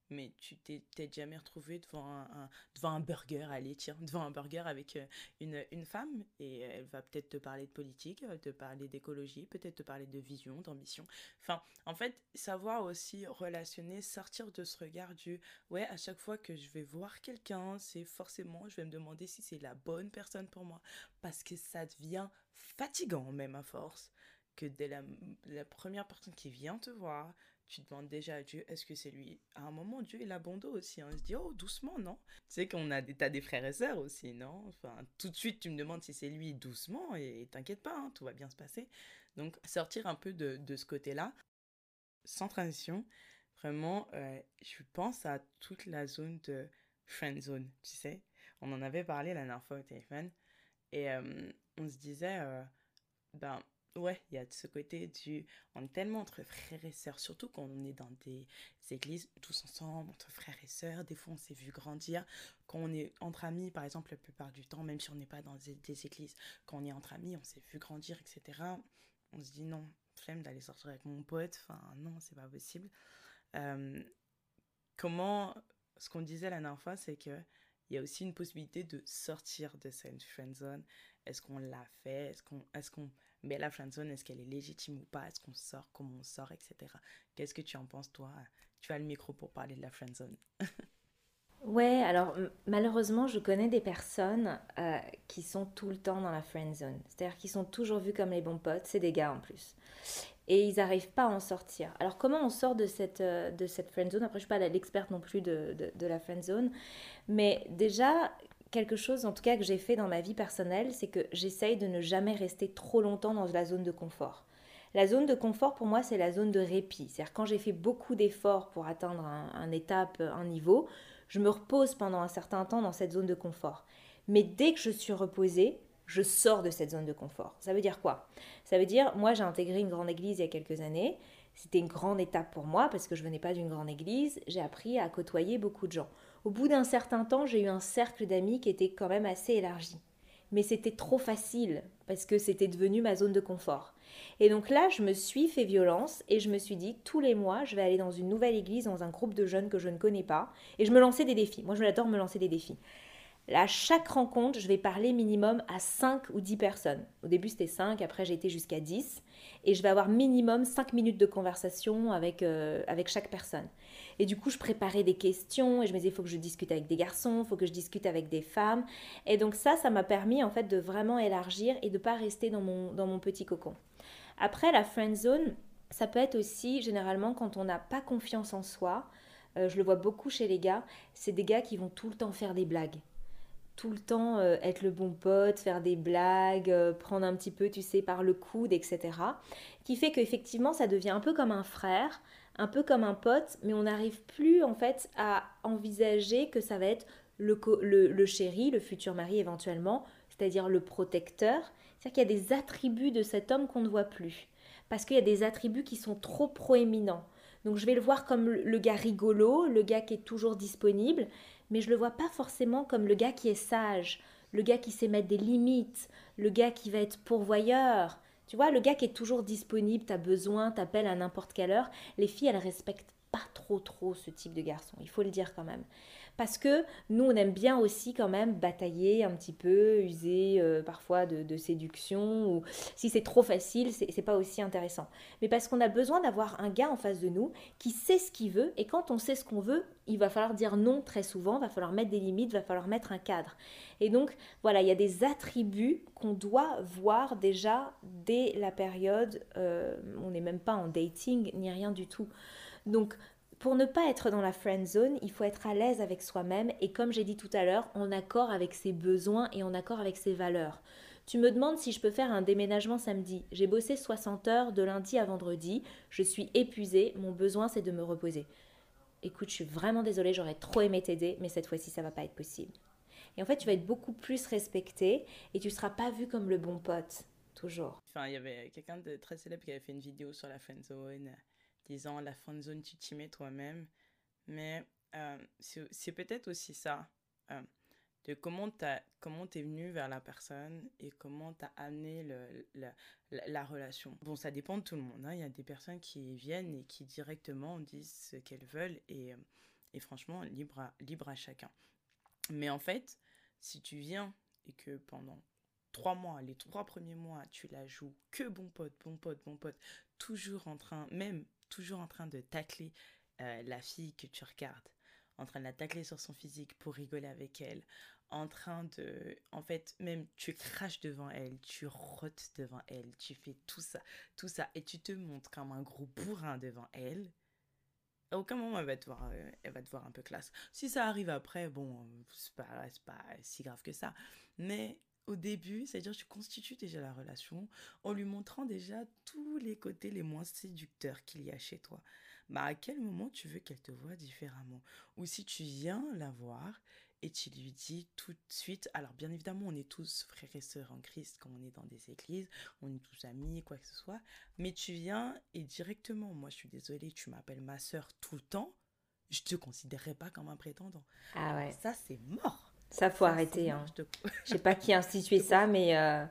mais tu t'es peut-être jamais retrouvé devant un, devant un burger, allez, tiens, devant un burger avec euh, une, une femme, et elle va peut-être te parler de politique, euh, te parler d'écologie, peut-être te parler de vision, d'ambition. Enfin, en fait, savoir aussi relationner, sortir de ce regard du, ouais, à chaque fois que je vais voir quelqu'un, c'est forcément, je vais me demander si c'est la bonne personne pour moi, parce que ça devient fatigant même à force que dès la, la première personne qui vient te voir, tu demandes déjà à Dieu, est-ce que c'est lui? À un moment, Dieu, il a aussi. On se dit, oh, doucement, non? Tu sais qu'on a des, tas des frères et sœurs aussi, non? Enfin, tout de suite, tu me demandes si c'est lui, doucement, et t'inquiète pas, hein, tout va bien se passer. Donc, sortir un peu de, de ce côté-là, sans transition, vraiment, euh, je pense à toute la zone de friend zone, tu sais? On en avait parlé la dernière fois au téléphone, et euh, on se disait, euh, ben Ouais, il y a ce côté du. On est tellement entre frères et sœurs, surtout quand on est dans des églises tous ensemble, entre frères et sœurs. Des fois, on s'est vu grandir. Quand on est entre amis, par exemple, la plupart du temps, même si on n'est pas dans des, églises, quand on est entre amis, on s'est vu grandir, etc. On se dit non, flemme d'aller sortir avec mon pote. Enfin, non, c'est pas possible. Euh, comment. Ce qu'on disait la dernière fois, c'est que il y a aussi une possibilité de sortir de cette friend zone. Est-ce qu'on l'a fait? Est-ce qu'on. Est-ce qu'on mais la friendzone, est-ce qu'elle est légitime ou pas? Est-ce qu'on sort? Comment on sort? Etc. Qu'est-ce que tu en penses, toi? Tu as le micro pour parler de la friendzone. ouais, alors malheureusement, je connais des personnes euh, qui sont tout le temps dans la friendzone. C'est-à-dire qu'ils sont toujours vus comme les bons potes. C'est des gars en plus. Et ils n'arrivent pas à en sortir. Alors comment on sort de cette, euh, de cette friendzone Après, je ne suis pas l'experte non plus de, de, de la friendzone. Mais déjà, quelque chose, en tout cas, que j'ai fait dans ma vie personnelle, c'est que j'essaye de ne jamais rester trop longtemps dans la zone de confort. La zone de confort, pour moi, c'est la zone de répit. C'est-à-dire quand j'ai fait beaucoup d'efforts pour atteindre un, étape, un niveau, je me repose pendant un certain temps dans cette zone de confort. Mais dès que je suis reposée, je sors de cette zone de confort. Ça veut dire quoi? Ça veut dire, moi j'ai intégré une grande église il y a quelques années. C'était une grande étape pour moi parce que je venais pas d'une grande église. J'ai appris à côtoyer beaucoup de gens. Au bout d'un certain temps, j'ai eu un cercle d'amis qui était quand même assez élargi. Mais c'était trop facile parce que c'était devenu ma zone de confort. Et donc là, je me suis fait violence et je me suis dit, tous les mois, je vais aller dans une nouvelle église, dans un groupe de jeunes que je ne connais pas, et je me lançais des défis. Moi, je m'adore me lancer des défis. À chaque rencontre, je vais parler minimum à 5 ou 10 personnes. Au début, c'était 5, après, j'ai été jusqu'à 10. Et je vais avoir minimum 5 minutes de conversation avec, euh, avec chaque personne. Et du coup, je préparais des questions et je me disais, il faut que je discute avec des garçons, il faut que je discute avec des femmes. Et donc ça, ça m'a permis en fait de vraiment élargir et de ne pas rester dans mon, dans mon petit cocon. Après, la friend zone, ça peut être aussi généralement quand on n'a pas confiance en soi. Euh, je le vois beaucoup chez les gars, c'est des gars qui vont tout le temps faire des blagues tout le temps euh, être le bon pote, faire des blagues, euh, prendre un petit peu, tu sais, par le coude, etc. Qui fait qu'effectivement, ça devient un peu comme un frère, un peu comme un pote, mais on n'arrive plus en fait à envisager que ça va être le, le, chéri, le futur mari éventuellement, c'est-à-dire le protecteur. C'est-à-dire qu'il y a des attributs de cet homme qu'on ne voit plus. Parce qu'il y a des attributs qui sont trop proéminents. Donc je vais le voir comme le gars rigolo, le gars qui est toujours disponible, mais je le vois pas forcément comme le gars qui est sage, le gars qui sait mettre des limites, le gars qui va être pourvoyeur. Tu vois, le gars qui est toujours disponible, tu as besoin, t'appelles à n'importe quelle heure. Les filles, elles respectent trop trop ce type de garçon, il faut le dire quand même parce que nous, on aime bien aussi quand même batailler un petit peu, user euh, parfois de, séduction, ou si c'est trop facile, c'est pas aussi intéressant. Mais parce qu'on a besoin d'avoir un gars en face de nous qui sait ce qu'il veut, et quand on sait ce qu'on veut, il va falloir dire non très souvent, va falloir mettre des limites, va falloir mettre un cadre. Et donc, voilà, il y a des attributs qu'on doit voir déjà dès la période, euh, on n'est même pas en dating, ni rien du tout. Donc, pour ne pas être dans la friend zone, il faut être à l'aise avec soi-même et comme j'ai dit tout à l'heure, en accord avec ses besoins et en accord avec ses valeurs. Tu me demandes si je peux faire un déménagement samedi. J'ai bossé 60 heures de lundi à vendredi, je suis épuisée, mon besoin c'est de me reposer. Écoute, je suis vraiment désolée, j'aurais trop aimé t'aider, mais cette fois-ci ça va pas être possible. Et en fait, tu vas être beaucoup plus respecté et tu seras pas vu comme le bon pote, toujours. Enfin, il y avait quelqu'un de très célèbre qui avait fait une vidéo sur la friend zone disant la friend zone, tu t'y mets toi-même. Mais euh, c'est peut-être aussi ça, euh, de comment tu es venu vers la personne et comment tu as amené le, la, la, relation. Bon, ça dépend de tout le monde. Hein. Il y a des personnes qui viennent et qui directement disent ce qu'elles veulent et, euh, et franchement, libre à, libre à chacun. Mais en fait, si tu viens et que pendant trois mois, les trois premiers mois, tu la joues que bon pote, bon pote, bon pote, toujours en train, même toujours en train de tacler euh, la fille que tu regardes, en train de la tacler sur son physique pour rigoler avec elle, en train de... En fait, même tu craches devant elle, tu rotes devant elle, tu fais tout ça, tout ça, et tu te montres comme un gros bourrin devant elle. À aucun moment elle va te voir, euh, elle va te voir un peu classe. Si ça arrive après, bon, c'est pas, pas si grave que ça. Mais au début, c'est-à-dire tu constitues déjà la relation en lui montrant déjà tous les côtés les moins séducteurs qu'il y a chez toi. Bah à quel moment tu veux qu'elle te voie différemment? Ou si tu viens la voir et tu lui dis tout de suite, alors bien évidemment on est tous frères et sœurs en Christ quand on est dans des églises, on est tous amis, quoi que ce soit, mais tu viens et directement, moi je suis désolée, tu m'appelles ma sœur tout le temps, je te considérerai pas comme un prétendant. Ah ouais. Ça c'est mort. Ça, faut arrêter. Hein. Je sais pas qui a institué ça, mais. Euh,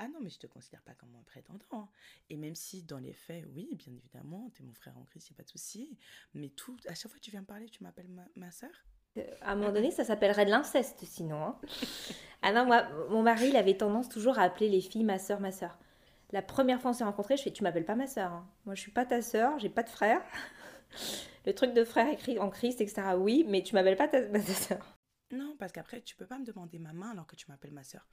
ah non, mais je te considère pas comme un prétendant. Hein. Et même si dans les faits, oui, bien évidemment, tu es mon frère en Christ, il a pas de souci. Mais tout, à chaque fois que tu viens me parler, tu m'appelles ma, ma soeur. Euh, à un moment donné, ça s'appellerait de l'inceste sinon. Hein. ah non, moi, mon mari, il avait tendance toujours à appeler les filles ma soeur, ma soeur. La première fois qu'on s'est rencontrés, je fais Tu m'appelles pas ma soeur. Moi, je suis pas ta soeur, j'ai pas de frère. Le truc de frère écrit en Christ, etc. Oui, mais tu m'appelles pas ta, ta soeur. Non, parce qu'après, tu peux pas me demander ma main alors que tu m'appelles ma soeur.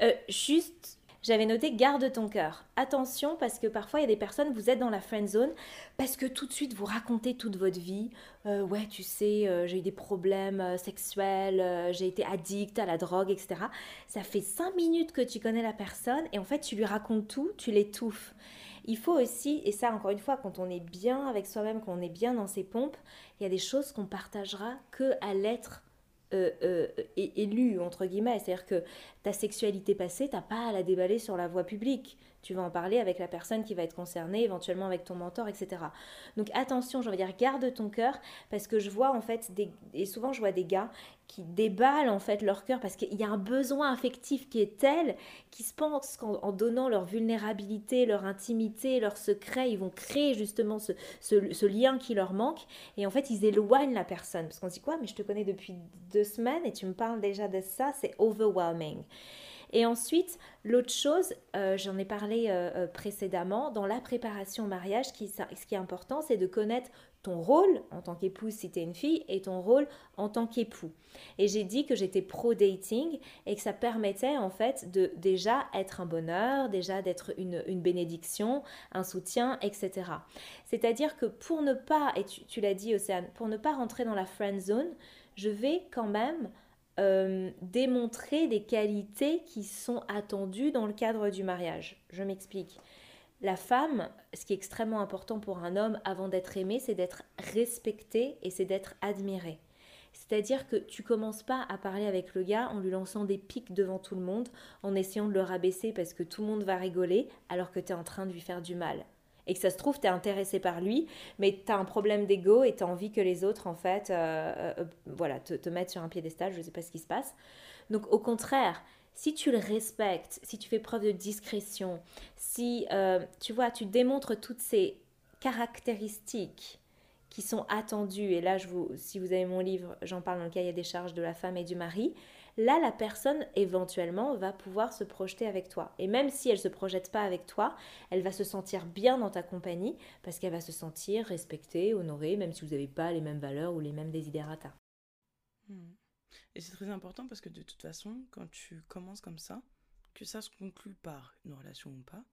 Euh, juste, j'avais noté garde ton cœur. Attention parce que parfois il y a des personnes, vous êtes dans la friend zone parce que tout de suite vous racontez toute votre vie. Euh, ouais, tu sais, euh, j'ai eu des problèmes sexuels, j'ai été addict à la drogue, etc. Ça fait cinq minutes que tu connais la personne et en fait tu lui racontes tout, tu l'étouffes. Il faut aussi, et ça encore une fois, quand on est bien avec soi-même, quand on est bien dans ses pompes, il y a des choses qu'on partagera que à l'être euh, euh, élu, entre guillemets. C'est-à-dire que ta sexualité passée, t'as pas à la déballer sur la voie publique. Tu vas en parler avec la personne qui va être concernée, éventuellement avec ton mentor, etc. Donc attention, je veux dire, garde ton cœur, parce que je vois en fait, des, et souvent je vois des gars qui déballent en fait leur cœur parce qu'il y a un besoin affectif qui est tel qu'ils se pensent qu'en donnant leur vulnérabilité, leur intimité, leur secret, ils vont créer justement ce, ce, lien qui leur manque et en fait ils éloignent la personne parce qu'on se dit quoi mais je te connais depuis deux semaines et tu me parles déjà de ça, c'est overwhelming. Et ensuite, l'autre chose, euh, j'en ai parlé euh, euh, précédemment, dans la préparation au mariage, ce qui est important, c'est de connaître ton rôle en tant qu'épouse si tu es une fille et ton rôle en tant qu'époux. Et j'ai dit que j'étais pro-dating et que ça permettait en fait de déjà être un bonheur, déjà d'être une, bénédiction, un soutien, etc. C'est-à-dire que pour ne pas, et tu, l'as dit Océane, pour ne pas rentrer dans la friend zone, je vais quand même euh, démontrer des qualités qui sont attendues dans le cadre du mariage. Je m'explique. La femme, ce qui est extrêmement important pour un homme avant d'être aimé, c'est d'être respecté et c'est d'être admiré. C'est-à-dire que tu commences pas à parler avec le gars en lui lançant des pics devant tout le monde, en essayant de le rabaisser parce que tout le monde va rigoler alors que tu es en train de lui faire du mal. Et que ça se trouve, tu es intéressé par lui, mais tu as un problème d'ego et tu as envie que les autres, en fait, euh, euh, voilà, te, te mettent sur un piédestal, je ne sais pas ce qui se passe. Donc au contraire, si tu le respectes, si tu fais preuve de discrétion, si euh, tu vois, tu démontres toutes ces caractéristiques qui sont attendues, et là, je vous, si vous avez mon livre, j'en parle dans le cahier des charges de la femme et du mari, là, la personne éventuellement va pouvoir se projeter avec toi. Et même si elle ne se projette pas avec toi, elle va se sentir bien dans ta compagnie parce qu'elle va se sentir respectée, honorée, même si vous n'avez pas les mêmes valeurs ou les mêmes desiderata. Hmm. Et c'est très important parce que de toute façon, quand tu commences comme ça, que ça se conclut par une relation ou pas,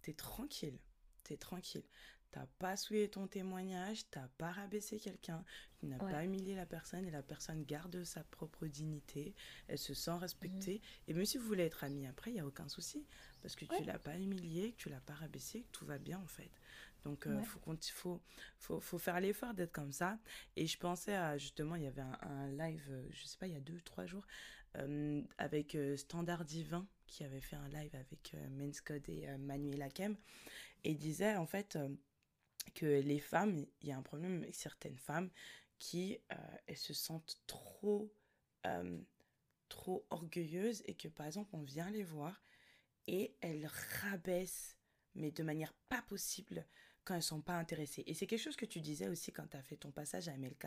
t'es tranquille. T'es tranquille. T'as pas souillé ton témoignage, t'as pas rabaissé quelqu'un, tu n'as pas humilié la personne et la personne garde sa propre dignité, elle se sent respectée. Mhm. Et même si vous voulez être amis après, il n'y a aucun souci parce que tu l'as pas humilié, que tu l'as pas rabaissé, tout va bien en fait. Donc, il euh, faut, faut, faut, faire l'effort d'être comme ça. Et je pensais à, justement, il y avait un, live, euh, je sais pas, il y a deux, trois jours, euh, avec Standard Divin, qui avait fait un live avec Men's Code et Manuel Hakem. Et il disait, en fait, que les femmes, il y a un problème avec certaines femmes qui, elles se sentent trop, trop orgueilleuses et que, par exemple, on vient les voir et elles rabaissent mais de manière pas possible quand elles sont pas intéressées. Et c'est quelque chose que tu disais aussi quand tu as fait ton passage à MLK.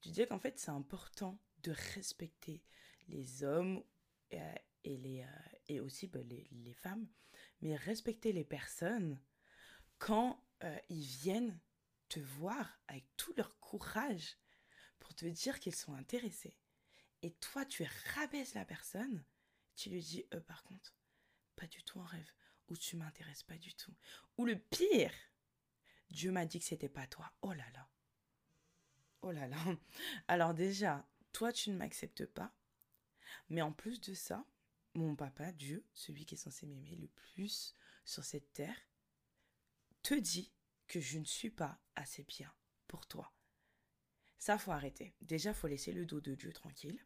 tu disais qu'en fait, c'est important de respecter les hommes euh, et, les, euh, et aussi bah, les, les, femmes, mais respecter les personnes quand euh, ils viennent te voir avec tout leur courage pour te dire qu'ils sont intéressés. Et toi, tu rabaisses la personne, tu lui dis, par contre, pas du tout en rêve, ou tu m'intéresses pas du tout. Ou le pire, Dieu m'a dit que c'était pas toi. Oh là là. Oh là là. Alors déjà, toi tu ne m'acceptes pas. Mais en plus de ça, mon papa, Dieu, celui qui est censé m'aimer le plus sur cette terre, te dit que je ne suis pas assez bien pour toi. Ça, faut arrêter. Déjà, faut laisser le dos de Dieu tranquille.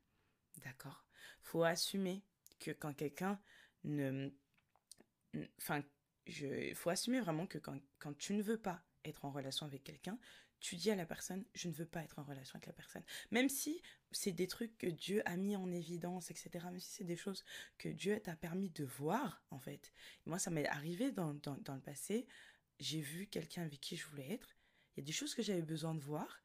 D'accord? Faut assumer que quand quelqu'un ne. Enfin, il faut assumer vraiment que quand, quand tu ne veux pas être en relation avec quelqu'un, tu dis à la personne, je ne veux pas être en relation avec la personne. Même si c'est des trucs que Dieu a mis en évidence, etc. Même si c'est des choses que Dieu t'a permis de voir, en fait. Moi, ça m'est arrivé dans, dans, le passé. J'ai vu quelqu'un avec qui je voulais être. Il y a des choses que j'avais besoin de voir.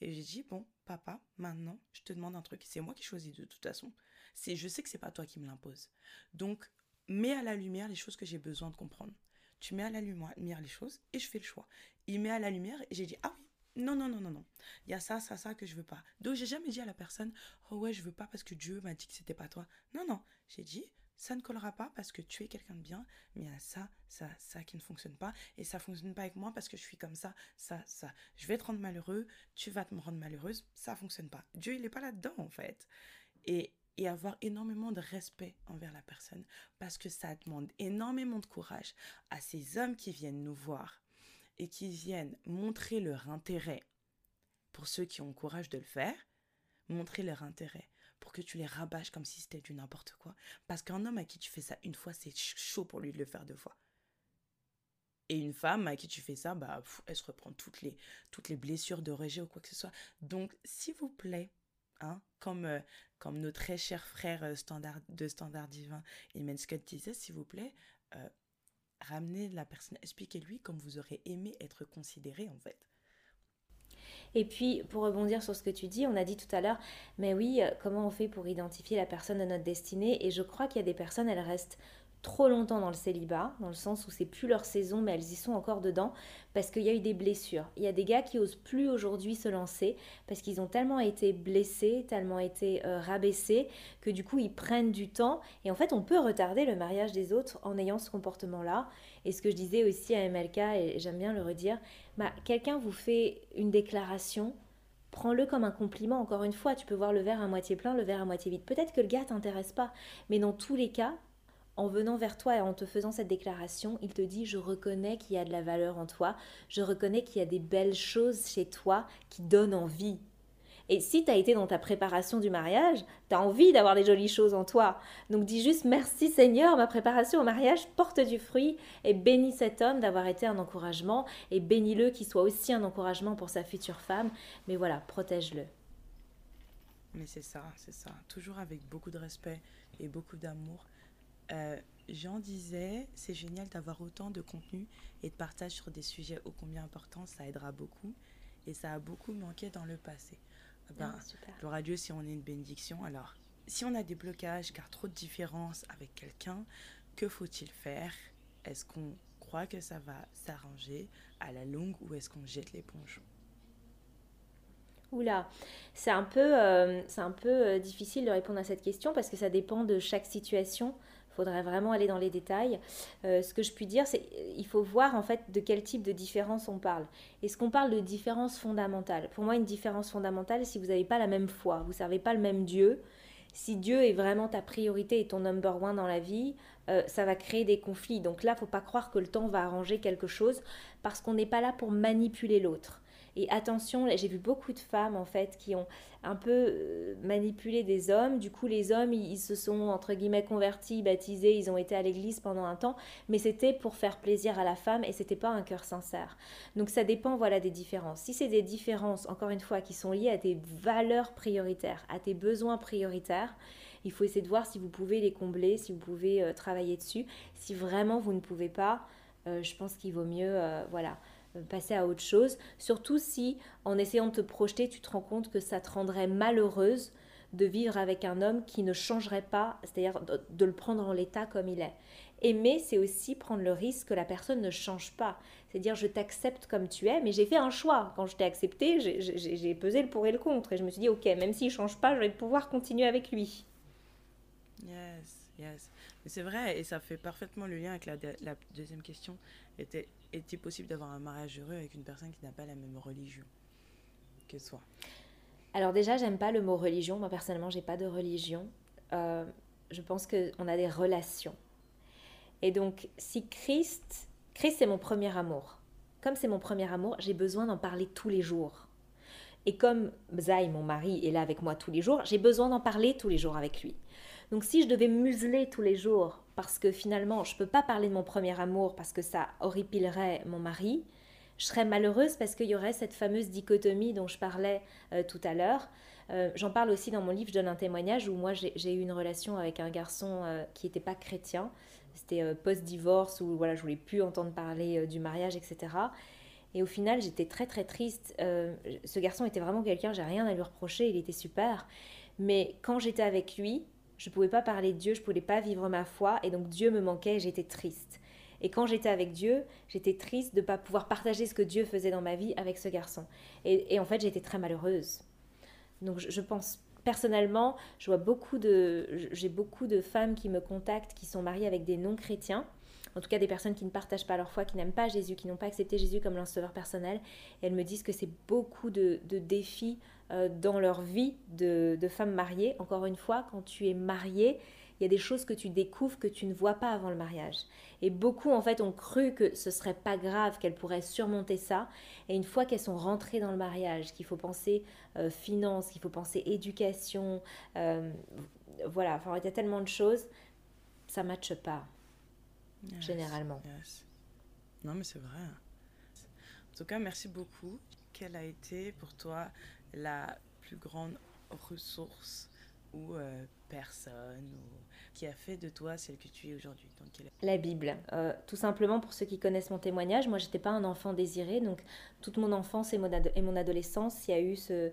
Et j'ai dit, bon, papa, maintenant, je te demande un truc. C'est moi qui choisis de toute façon. C'est, je sais que c'est pas toi qui me l'impose. Donc, mets à la lumière les choses que j'ai besoin de comprendre tu mets à la lumière les choses et je fais le choix. Il met à la lumière et j'ai dit ah oui, non non non non non. Il y a ça ça ça que je veux pas. Donc j'ai jamais dit à la personne oh ouais, je veux pas parce que Dieu m'a dit que c'était pas toi. Non non, j'ai dit ça ne collera pas parce que tu es quelqu'un de bien, mais il y a ça, ça, ça qui ne fonctionne pas, et ça fonctionne pas avec moi parce que je suis comme ça, ça, ça. Je vais te rendre malheureux, tu vas te me rendre malheureuse, ça fonctionne pas. Dieu, il n'est pas là-dedans, en fait. Et, et avoir énormément de respect envers la personne parce que ça demande énormément de courage à ces hommes qui viennent nous voir et qui viennent montrer leur intérêt pour ceux qui ont le courage de le faire, montrer leur intérêt pour que tu les rabâches comme si c'était du n'importe quoi. Parce qu'un homme à qui tu fais ça une fois, c'est chaud pour lui de le faire deux fois. Et une femme à qui tu fais ça, bah, elle se reprend toutes les, toutes les blessures de rejet ou quoi que ce soit. Donc, s'il vous plaît, hein, comme, euh, comme nos très chers frères euh, standard, de Standard Divin, et Scott disait, s'il vous plaît, euh, ramenez la personne, expliquez-lui comme vous aurez aimé être considéré en fait. Et puis, pour rebondir sur ce que tu dis, on a dit tout à l'heure, mais oui, euh, comment on fait pour identifier la personne de notre destinée? Et je crois qu'il y a des personnes, elles restent trop longtemps dans le célibat, dans le sens où c'est plus leur saison, mais elles y sont encore dedans, parce qu'il y a eu des blessures. Il y a des gars qui osent plus aujourd'hui se lancer, parce qu'ils ont tellement été blessés, tellement été euh, rabaissés, que du coup ils prennent du temps, et en fait on peut retarder le mariage des autres en ayant ce comportement-là. Et ce que je disais aussi à MLK, et j'aime bien le redire, bah, quelqu'un vous fait une déclaration, prends-le comme un compliment. Encore une fois, tu peux voir le verre à moitié plein, le verre à moitié vide. Peut-être que le gars t'intéresse pas, mais dans tous les cas, en venant vers toi et en te faisant cette déclaration, il te dit je reconnais qu'il y a de la valeur en toi, je reconnais qu'il y a des belles choses chez toi qui donnent envie. Et si tu as été dans ta préparation du mariage, tu as envie d'avoir des jolies choses en toi. Donc dis juste merci Seigneur, ma préparation au mariage porte du fruit et bénis cet homme d'avoir été un encouragement et bénis-le qu'il soit aussi un encouragement pour sa future femme. Mais voilà, protège-le. Mais c'est ça, c'est ça. Toujours avec beaucoup de respect et beaucoup d'amour. Euh, Jean disait, c'est génial d'avoir autant de contenu et de partage sur des sujets ô combien importants, ça aidera beaucoup. Et ça a beaucoup manqué dans le passé. Ah ben, ah, Dieu si on est une bénédiction. Alors, si on a des blocages, car trop de différences avec quelqu'un, que faut-il faire? Est-ce qu'on croit que ça va s'arranger à la longue ou est-ce qu'on jette l'éponge? Oula, c'est un peu, euh, c'est un peu euh, difficile de répondre à cette question parce que ça dépend de chaque situation faudrait vraiment aller dans les détails. Euh, ce que je puis dire, c'est il faut voir en fait de quel type de différence on parle. Est-ce qu'on parle de différence fondamentale? Pour moi, une différence fondamentale, si vous n'avez pas la même foi, vous ne servez pas le même Dieu, si Dieu est vraiment ta priorité et ton number one dans la vie, euh, ça va créer des conflits. Donc là, faut pas croire que le temps va arranger quelque chose parce qu'on n'est pas là pour manipuler l'autre. Et attention, j'ai vu beaucoup de femmes en fait qui ont un peu euh, manipulé des hommes. Du coup, les hommes, ils, se sont entre guillemets convertis, baptisés, ils ont été à l'église pendant un temps, mais c'était pour faire plaisir à la femme et c'était pas un cœur sincère. Donc ça dépend voilà des différences. Si c'est des différences encore une fois qui sont liées à tes valeurs prioritaires, à tes besoins prioritaires, il faut essayer de voir si vous pouvez les combler, si vous pouvez euh, travailler dessus. Si vraiment vous ne pouvez pas, euh, je pense qu'il vaut mieux voilà passer à autre chose. Surtout si, en essayant de te projeter, tu te rends compte que ça te rendrait malheureuse de vivre avec un homme qui ne changerait pas, c'est-à-dire de, le prendre en l'état comme il est. Aimer, c'est aussi prendre le risque que la personne ne change pas. C'est-à-dire, je t'accepte comme tu es, mais j'ai fait un choix. Quand je t'ai accepté, j'ai pesé le pour et le contre. Et je me suis dit, ok, même s'il ne change pas, je vais pouvoir continuer avec lui. Yes, yes. C'est vrai, et ça fait parfaitement le lien avec la, deuxième question. Était, est-il possible d'avoir un mariage heureux avec une personne qui n'a pas la même religion que soi Alors déjà, j'aime pas le mot religion. Moi, personnellement, j'ai pas de religion. Euh, je pense qu'on a des relations. Et donc, si Christ, Christ c'est mon premier amour. Comme c'est mon premier amour, j'ai besoin d'en parler tous les jours. Et comme Zai, mon mari, est là avec moi tous les jours, j'ai besoin d'en parler tous les jours avec lui. Donc si je devais museler tous les jours parce que finalement je ne peux pas parler de mon premier amour parce que ça horripilerait mon mari, je serais malheureuse parce qu'il y aurait cette fameuse dichotomie dont je parlais euh, tout à l'heure. Euh, j'en parle aussi dans mon livre, je donne un témoignage où moi j'ai eu une relation avec un garçon euh, qui n'était pas chrétien. C'était post-divorce où voilà, je voulais plus entendre parler du mariage, etc. Et au final, j'étais très très triste. ce garçon était vraiment quelqu'un, j'ai rien à lui reprocher, il était super. Mais quand j'étais avec lui, je ne pouvais pas parler de Dieu, je ne pouvais pas vivre ma foi, et donc Dieu me manquait et j'étais triste. Et quand j'étais avec Dieu, j'étais triste de ne pas pouvoir partager ce que Dieu faisait dans ma vie avec ce garçon. Et, en fait, j'étais très malheureuse. Donc je, pense personnellement, je vois beaucoup de, j'ai beaucoup de femmes qui me contactent qui sont mariées avec des non-chrétiens. En tout cas, des personnes qui ne partagent pas leur foi, qui n'aiment pas Jésus, qui n'ont pas accepté Jésus comme leur sauveur personnel. Et elles me disent que c'est beaucoup de, défis euh, dans leur vie de, de femmes mariées. Encore une fois, quand tu es mariée, il y a des choses que tu découvres que tu ne vois pas avant le mariage. Et beaucoup, en fait, ont cru que ce serait pas grave, qu'elles pourraient surmonter ça. Et une fois qu'elles sont rentrées dans le mariage, qu'il faut penser euh, finance, qu'il faut penser éducation, euh, voilà, enfin, il y a tellement de choses, ça ne matche pas, généralement. Non, mais c'est vrai. En tout cas, merci beaucoup. Quelle a été pour toi la plus grande ressource ou euh, personne ou qui a fait de toi celle que tu es aujourd'hui La Bible. Euh, tout simplement pour ceux qui connaissent mon témoignage, moi j'étais pas un enfant désiré, donc toute mon enfance et mon, et mon adolescence, il y a eu ce...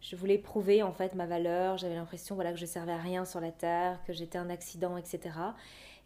Je voulais prouver en fait ma valeur, j'avais l'impression voilà, que je servais à rien sur la terre, que j'étais un accident, etc.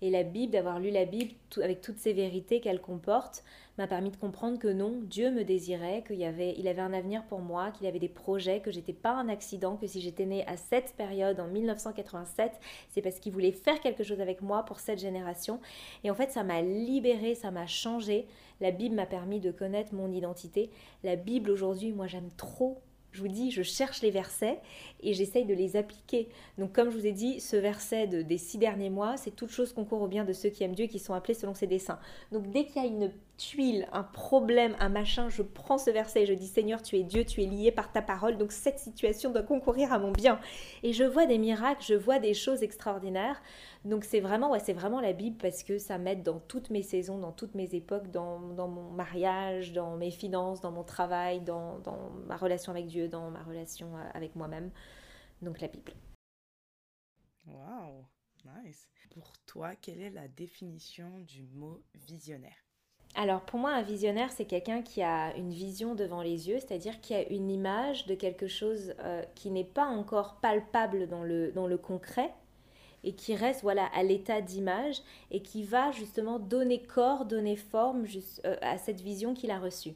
Et la Bible, d'avoir lu la Bible avec toutes ces vérités qu'elle comporte, m'a permis de comprendre que non, Dieu me désirait, qu'il avait, avait un avenir pour moi, qu'il avait des projets, que j'étais pas un accident, que si j'étais née à cette période en 1987, c'est parce qu'il voulait faire quelque chose avec moi pour cette génération. Et en fait, ça m'a libérée, ça m'a changé. La Bible m'a permis de connaître mon identité. La Bible aujourd'hui, moi j'aime trop je vous dis, je cherche les versets et j'essaye de les appliquer. Donc comme je vous ai dit, ce verset des six derniers mois, c'est toute chose concourt au bien de ceux qui aiment Dieu et qui sont appelés selon ses desseins. Donc dès qu'il y a une tuile, un problème, un machin, je prends ce verset et je dis Seigneur, tu es Dieu, tu es lié par ta parole, donc cette situation doit concourir à mon bien. Et je vois des miracles, je vois des choses extraordinaires. Donc c'est vraiment, ouais, c'est vraiment la Bible parce que ça m'aide dans toutes mes saisons, dans toutes mes époques, dans, mon mariage, dans mes finances, dans mon travail, dans, dans ma relation avec Dieu, dans ma relation euh, avec moi-même. Donc la Bible. Wow, nice. Pour toi, quelle est la définition du mot visionnaire? Alors pour moi, un visionnaire, c'est quelqu'un qui a une vision devant les yeux, c'est-à-dire qui a une image de quelque chose euh, qui n'est pas encore palpable dans le, dans le concret et qui reste voilà à l'état d'image et qui va justement donner corps, donner forme euh, à cette vision qu'il a reçue.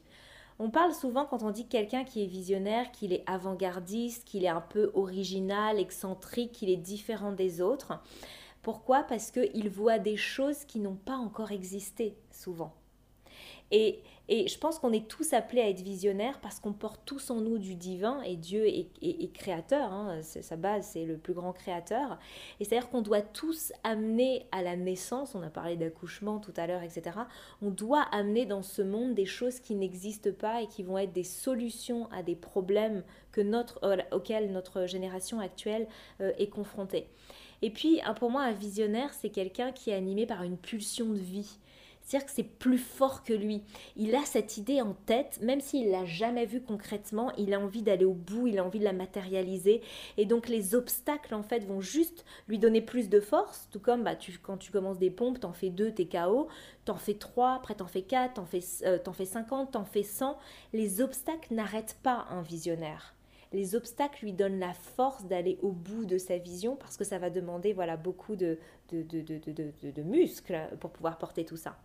On parle souvent quand on dit quelqu'un qui est visionnaire, qu'il est avant-gardiste, qu'il est un peu original, excentrique, qu'il est différent des autres. Pourquoi? Parce qu'il voit des choses qui n'ont pas encore existé souvent. Et, je pense qu'on est tous appelés à être visionnaires parce qu'on porte tous en nous du divin et Dieu est, créateur, hein, sa base c'est le plus grand créateur. Et c'est-à-dire qu'on doit tous amener à la naissance, on a parlé d'accouchement tout à l'heure, etc. On doit amener dans ce monde des choses qui n'existent pas et qui vont être des solutions à des problèmes auxquels notre génération actuelle euh, est confrontée. Et puis, pour moi, un visionnaire, c'est quelqu'un qui est animé par une pulsion de vie. C'est-à-dire que c'est plus fort que lui. Il a cette idée en tête, même s'il l'a jamais vue concrètement, il a envie d'aller au bout, il a envie de la matérialiser. Et donc les obstacles, en fait, vont juste lui donner plus de force. Tout comme bah, tu, quand tu commences des pompes, t'en fais deux, t'es KO. T'en fais trois, après t'en fais quatre, t'en fais, euh, fais 50, t'en fais 100. Les obstacles n'arrêtent pas un visionnaire les obstacles lui donnent la force d'aller au bout de sa vision parce que ça va demander voilà beaucoup de, de, de, de muscles pour pouvoir porter tout ça.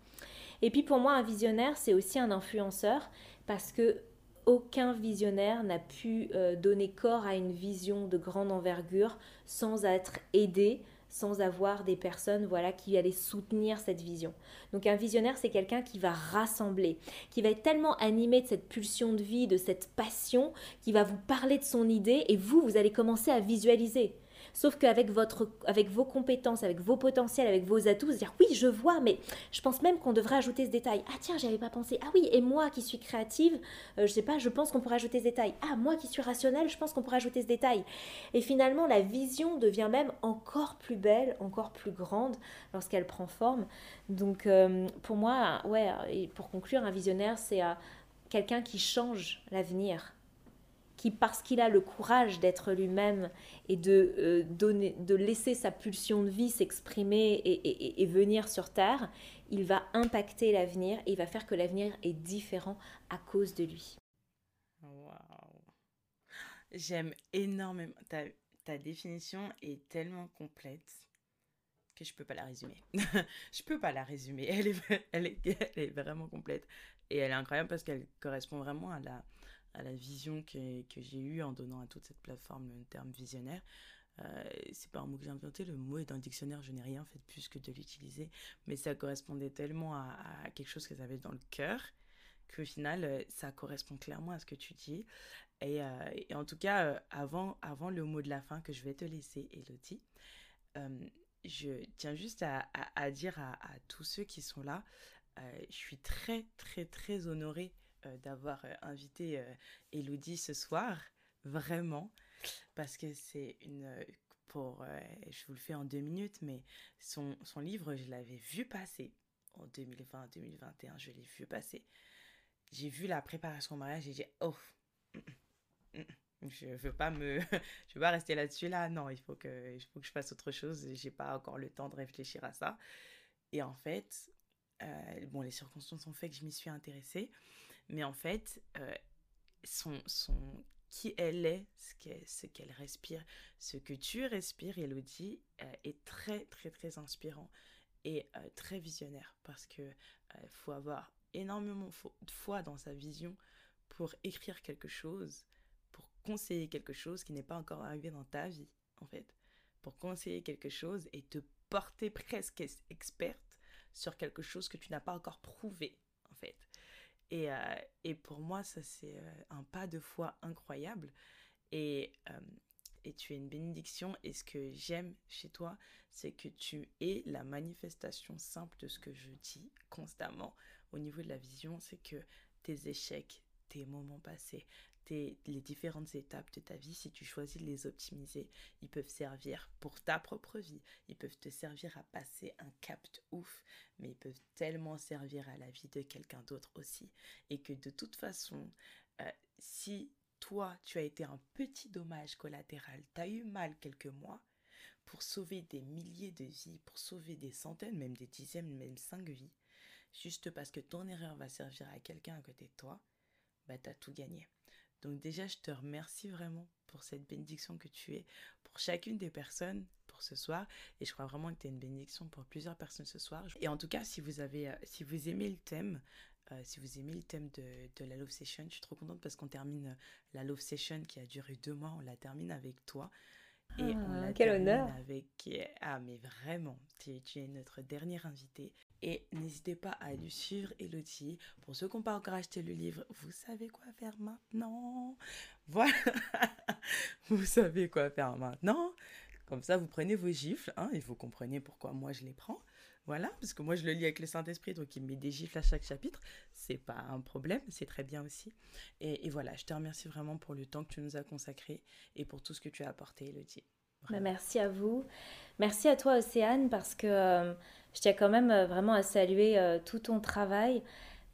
Et puis pour moi, un visionnaire, c'est aussi un influenceur parce que aucun visionnaire n'a pu euh, donner corps à une vision de grande envergure sans être aidé, sans avoir des personnes voilà qui allaient soutenir cette vision. Donc un visionnaire c'est quelqu'un qui va rassembler, qui va être tellement animé de cette pulsion de vie, de cette passion, qui va vous parler de son idée et vous vous allez commencer à visualiser. Sauf qu'avec votre, avec vos compétences, avec vos potentiels, avec vos atouts, vous dire oui, je vois, mais je pense même qu'on devrait ajouter ce détail. Ah tiens, j'avais pas pensé. Ah oui, et moi qui suis créative, euh, je sais pas, je pense qu'on pourrait ajouter ce détail. Ah moi qui suis rationnelle, je pense qu'on pourrait ajouter ce détail. Et finalement, la vision devient même encore plus belle, encore plus grande lorsqu'elle prend forme. Donc euh, pour moi, ouais, et pour conclure, un visionnaire, c'est euh, quelqu'un qui change l'avenir qui, parce qu'il a le courage d'être lui-même et de, euh, donner, de laisser sa pulsion de vie s'exprimer et, venir sur Terre, il va impacter l'avenir et il va faire que l'avenir est différent à cause de lui. Waouh! J'aime énormément. Ta, ta définition est tellement complète que je peux pas la résumer. je peux pas la résumer. Elle est, elle, est, elle est vraiment complète. Et elle est incroyable parce qu'elle correspond vraiment à la, à la vision que, j'ai eue en donnant à toute cette plateforme le terme visionnaire. Euh, c'est pas un mot que j'ai inventé, le mot est dans le dictionnaire, je n'ai rien fait de plus que de l'utiliser, mais ça correspondait tellement à, quelque chose que j'avais dans le cœur qu'au final, euh, ça correspond clairement à ce que tu dis. Et, euh, en tout cas, avant, avant le mot de la fin que je vais te laisser, Elodie, je tiens juste à, dire à, tous ceux qui sont là, je suis très, très, très honorée d'avoir invité Elodie ce soir, vraiment parce que c'est une pour je vous le fais en deux minutes mais son, son livre je l'avais vu passer en 2020 2021 je l'ai vu passer. J'ai vu la préparation au mariage et j'ai dit oh mm, mm, mm, je veux pas me je veux pas rester là-dessus là. Non il faut que il faut que je fasse autre chose j'ai pas encore le temps de réfléchir à ça. Et en fait euh, bon les circonstances ont fait que je m'y suis intéressée mais en fait euh, son, son qui elle est, ce qu'elle respire, ce que tu respires, Elodie, euh, est très très très inspirant et euh, très visionnaire parce que faut avoir énormément de foi dans sa vision pour écrire quelque chose, pour conseiller quelque chose qui n'est pas encore arrivé dans ta vie en fait, pour conseiller quelque chose et te porter presque experte sur quelque chose que tu n'as pas encore prouvé. Et, euh, et pour moi, ça, c'est euh, un pas de foi incroyable. Euh, et tu es une bénédiction. Et ce que j'aime chez toi, c'est que tu es la manifestation simple de ce que je dis constamment au niveau de la vision. C'est que tes échecs, tes moments passés, les différentes étapes de ta vie, si tu choisis de les optimiser, ils peuvent servir pour ta propre vie, ils peuvent te servir à passer un cap de ouf, mais ils peuvent tellement servir à la vie de quelqu'un d'autre aussi. Et que de toute façon, euh, si toi, tu as été un petit dommage collatéral, tu as eu mal quelques mois, pour sauver des milliers de vies, pour sauver des centaines, même des dizaines, même cinq vies, juste parce que ton erreur va servir à quelqu'un à côté de toi, bah t'as tout gagné. Donc déjà, je te remercie vraiment pour cette bénédiction que tu es pour chacune des personnes pour ce soir. Et je crois vraiment que tu es une bénédiction pour plusieurs personnes ce soir. Et en tout cas, si vous, avez, euh, si vous aimez le thème, euh, si vous aimez le thème de, de, la Love Session, je suis trop contente parce qu'on termine euh, la Love Session qui a duré deux mois, on la termine avec toi. Et on ah, quel honneur avec... Ah mais vraiment, tu, tu es notre dernière invitée. Et n'hésitez pas à lui suivre Elodie. Pour ceux qui n'ont pas encore acheté le livre, vous savez quoi faire maintenant. Voilà. vous savez quoi faire maintenant. Comme ça, vous prenez vos gifles hein, et vous comprenez pourquoi moi je les prends. Voilà, parce que moi je le lis avec le Saint-Esprit, donc il me met des gifles à chaque chapitre. C'est pas un problème, c'est très bien aussi. Et, et, voilà, je te remercie vraiment pour le temps que tu nous as consacré et pour tout ce que tu as apporté, Elodie. Bah, merci à vous. Merci à toi, Océane, parce que euh, je tiens quand même euh, vraiment à saluer euh, tout ton travail,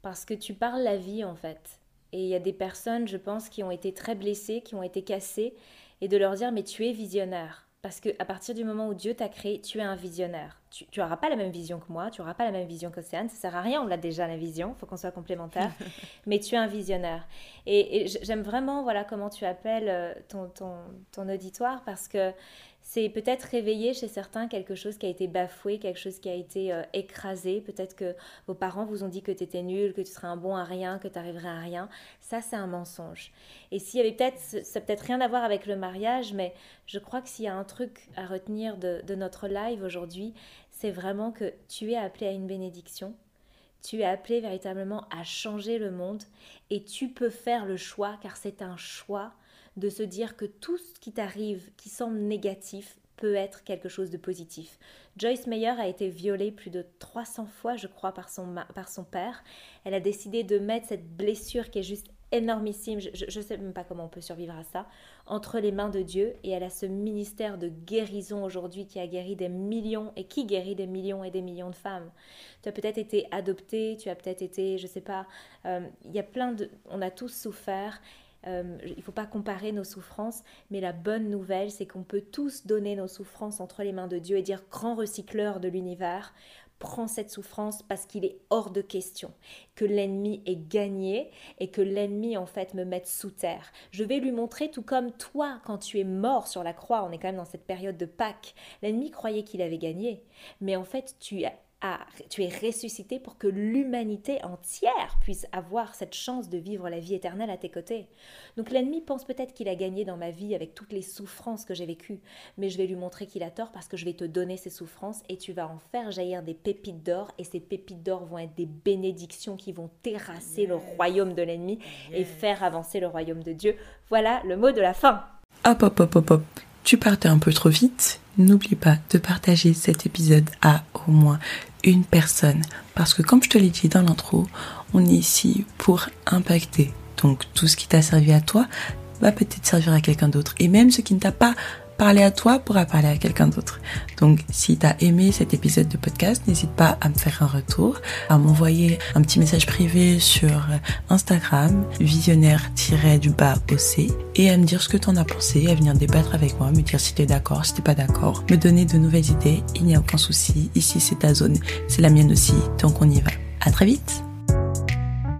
parce que tu parles la vie, en fait. Et il y a des personnes, je pense, qui ont été très blessées, qui ont été cassées, et de leur dire, mais tu es visionnaire. Parce qu'à partir du moment où Dieu t'a créé, tu es un visionnaire. Tu n'auras pas la même vision que moi, tu n'auras pas la même vision qu'Océane, ça sert à rien, on l'a déjà la vision, il faut qu'on soit complémentaires, mais tu es un visionnaire. Et, j'aime vraiment voilà comment tu appelles ton, ton, ton auditoire parce que c'est peut-être réveiller chez certains quelque chose qui a été bafoué, quelque chose qui a été euh, écrasé. Peut-être que vos parents vous ont dit que tu étais nul, que tu serais un bon à rien, que tu arriverais à rien. Ça, c'est un mensonge. Et s'il y avait peut-être, ça peut-être rien à voir avec le mariage, mais je crois que s'il y a un truc à retenir de, de notre live aujourd'hui, c'est vraiment que tu es appelé à une bénédiction. Tu es appelé véritablement à changer le monde et tu peux faire le choix car c'est un choix de se dire que tout ce qui t'arrive qui semble négatif peut être quelque chose de positif. Joyce Meyer a été violée plus de 300 fois, je crois, par son, par son père. Elle a décidé de mettre cette blessure qui est juste énormissime, je ne sais même pas comment on peut survivre à ça, entre les mains de Dieu. Et elle a ce ministère de guérison aujourd'hui qui a guéri des millions et qui guérit des millions et des millions de femmes. Tu as peut-être été adoptée, tu as peut-être été, je sais pas, euh, il y a plein de... On a tous souffert euh, il ne faut pas comparer nos souffrances, mais la bonne nouvelle, c'est qu'on peut tous donner nos souffrances entre les mains de Dieu et dire, grand recycleur de l'univers, prends cette souffrance parce qu'il est hors de question que l'ennemi ait gagné et que l'ennemi en fait me mette sous terre. Je vais lui montrer tout comme toi quand tu es mort sur la croix, on est quand même dans cette période de Pâques, l'ennemi croyait qu'il avait gagné, mais en fait tu as tu es ressuscité pour que l'humanité entière puisse avoir cette chance de vivre la vie éternelle à tes côtés. Donc l'ennemi pense peut-être qu'il a gagné dans ma vie avec toutes les souffrances que j'ai vécues, mais je vais lui montrer qu'il a tort parce que je vais te donner ces souffrances et tu vas en faire jaillir des pépites d'or et ces pépites d'or vont être des bénédictions qui vont terrasser le royaume de l'ennemi et faire avancer le royaume de Dieu. Voilà le mot de la fin. Hop, hop, hop, hop, hop. Tu partais un peu trop vite. N'oublie pas de partager cet épisode à au moins une personne. Parce que comme je te l'ai dit dans l'intro, on est ici pour impacter. Donc tout ce qui t'a servi à toi va peut-être servir à quelqu'un d'autre. Et même ce qui ne t'a pas parler à toi pourra parler à quelqu'un d'autre. Donc si tu as aimé cet épisode de podcast, n'hésite pas à me faire un retour, à m'envoyer un petit message privé sur Instagram, visionnaire-du-bas OC, et à me dire ce que tu en as pensé, à venir débattre avec moi, me dire si tu es d'accord, si tu pas d'accord, me donner de nouvelles idées, il n'y a aucun souci. Ici c'est ta zone, c'est la mienne aussi, donc on y va. À très vite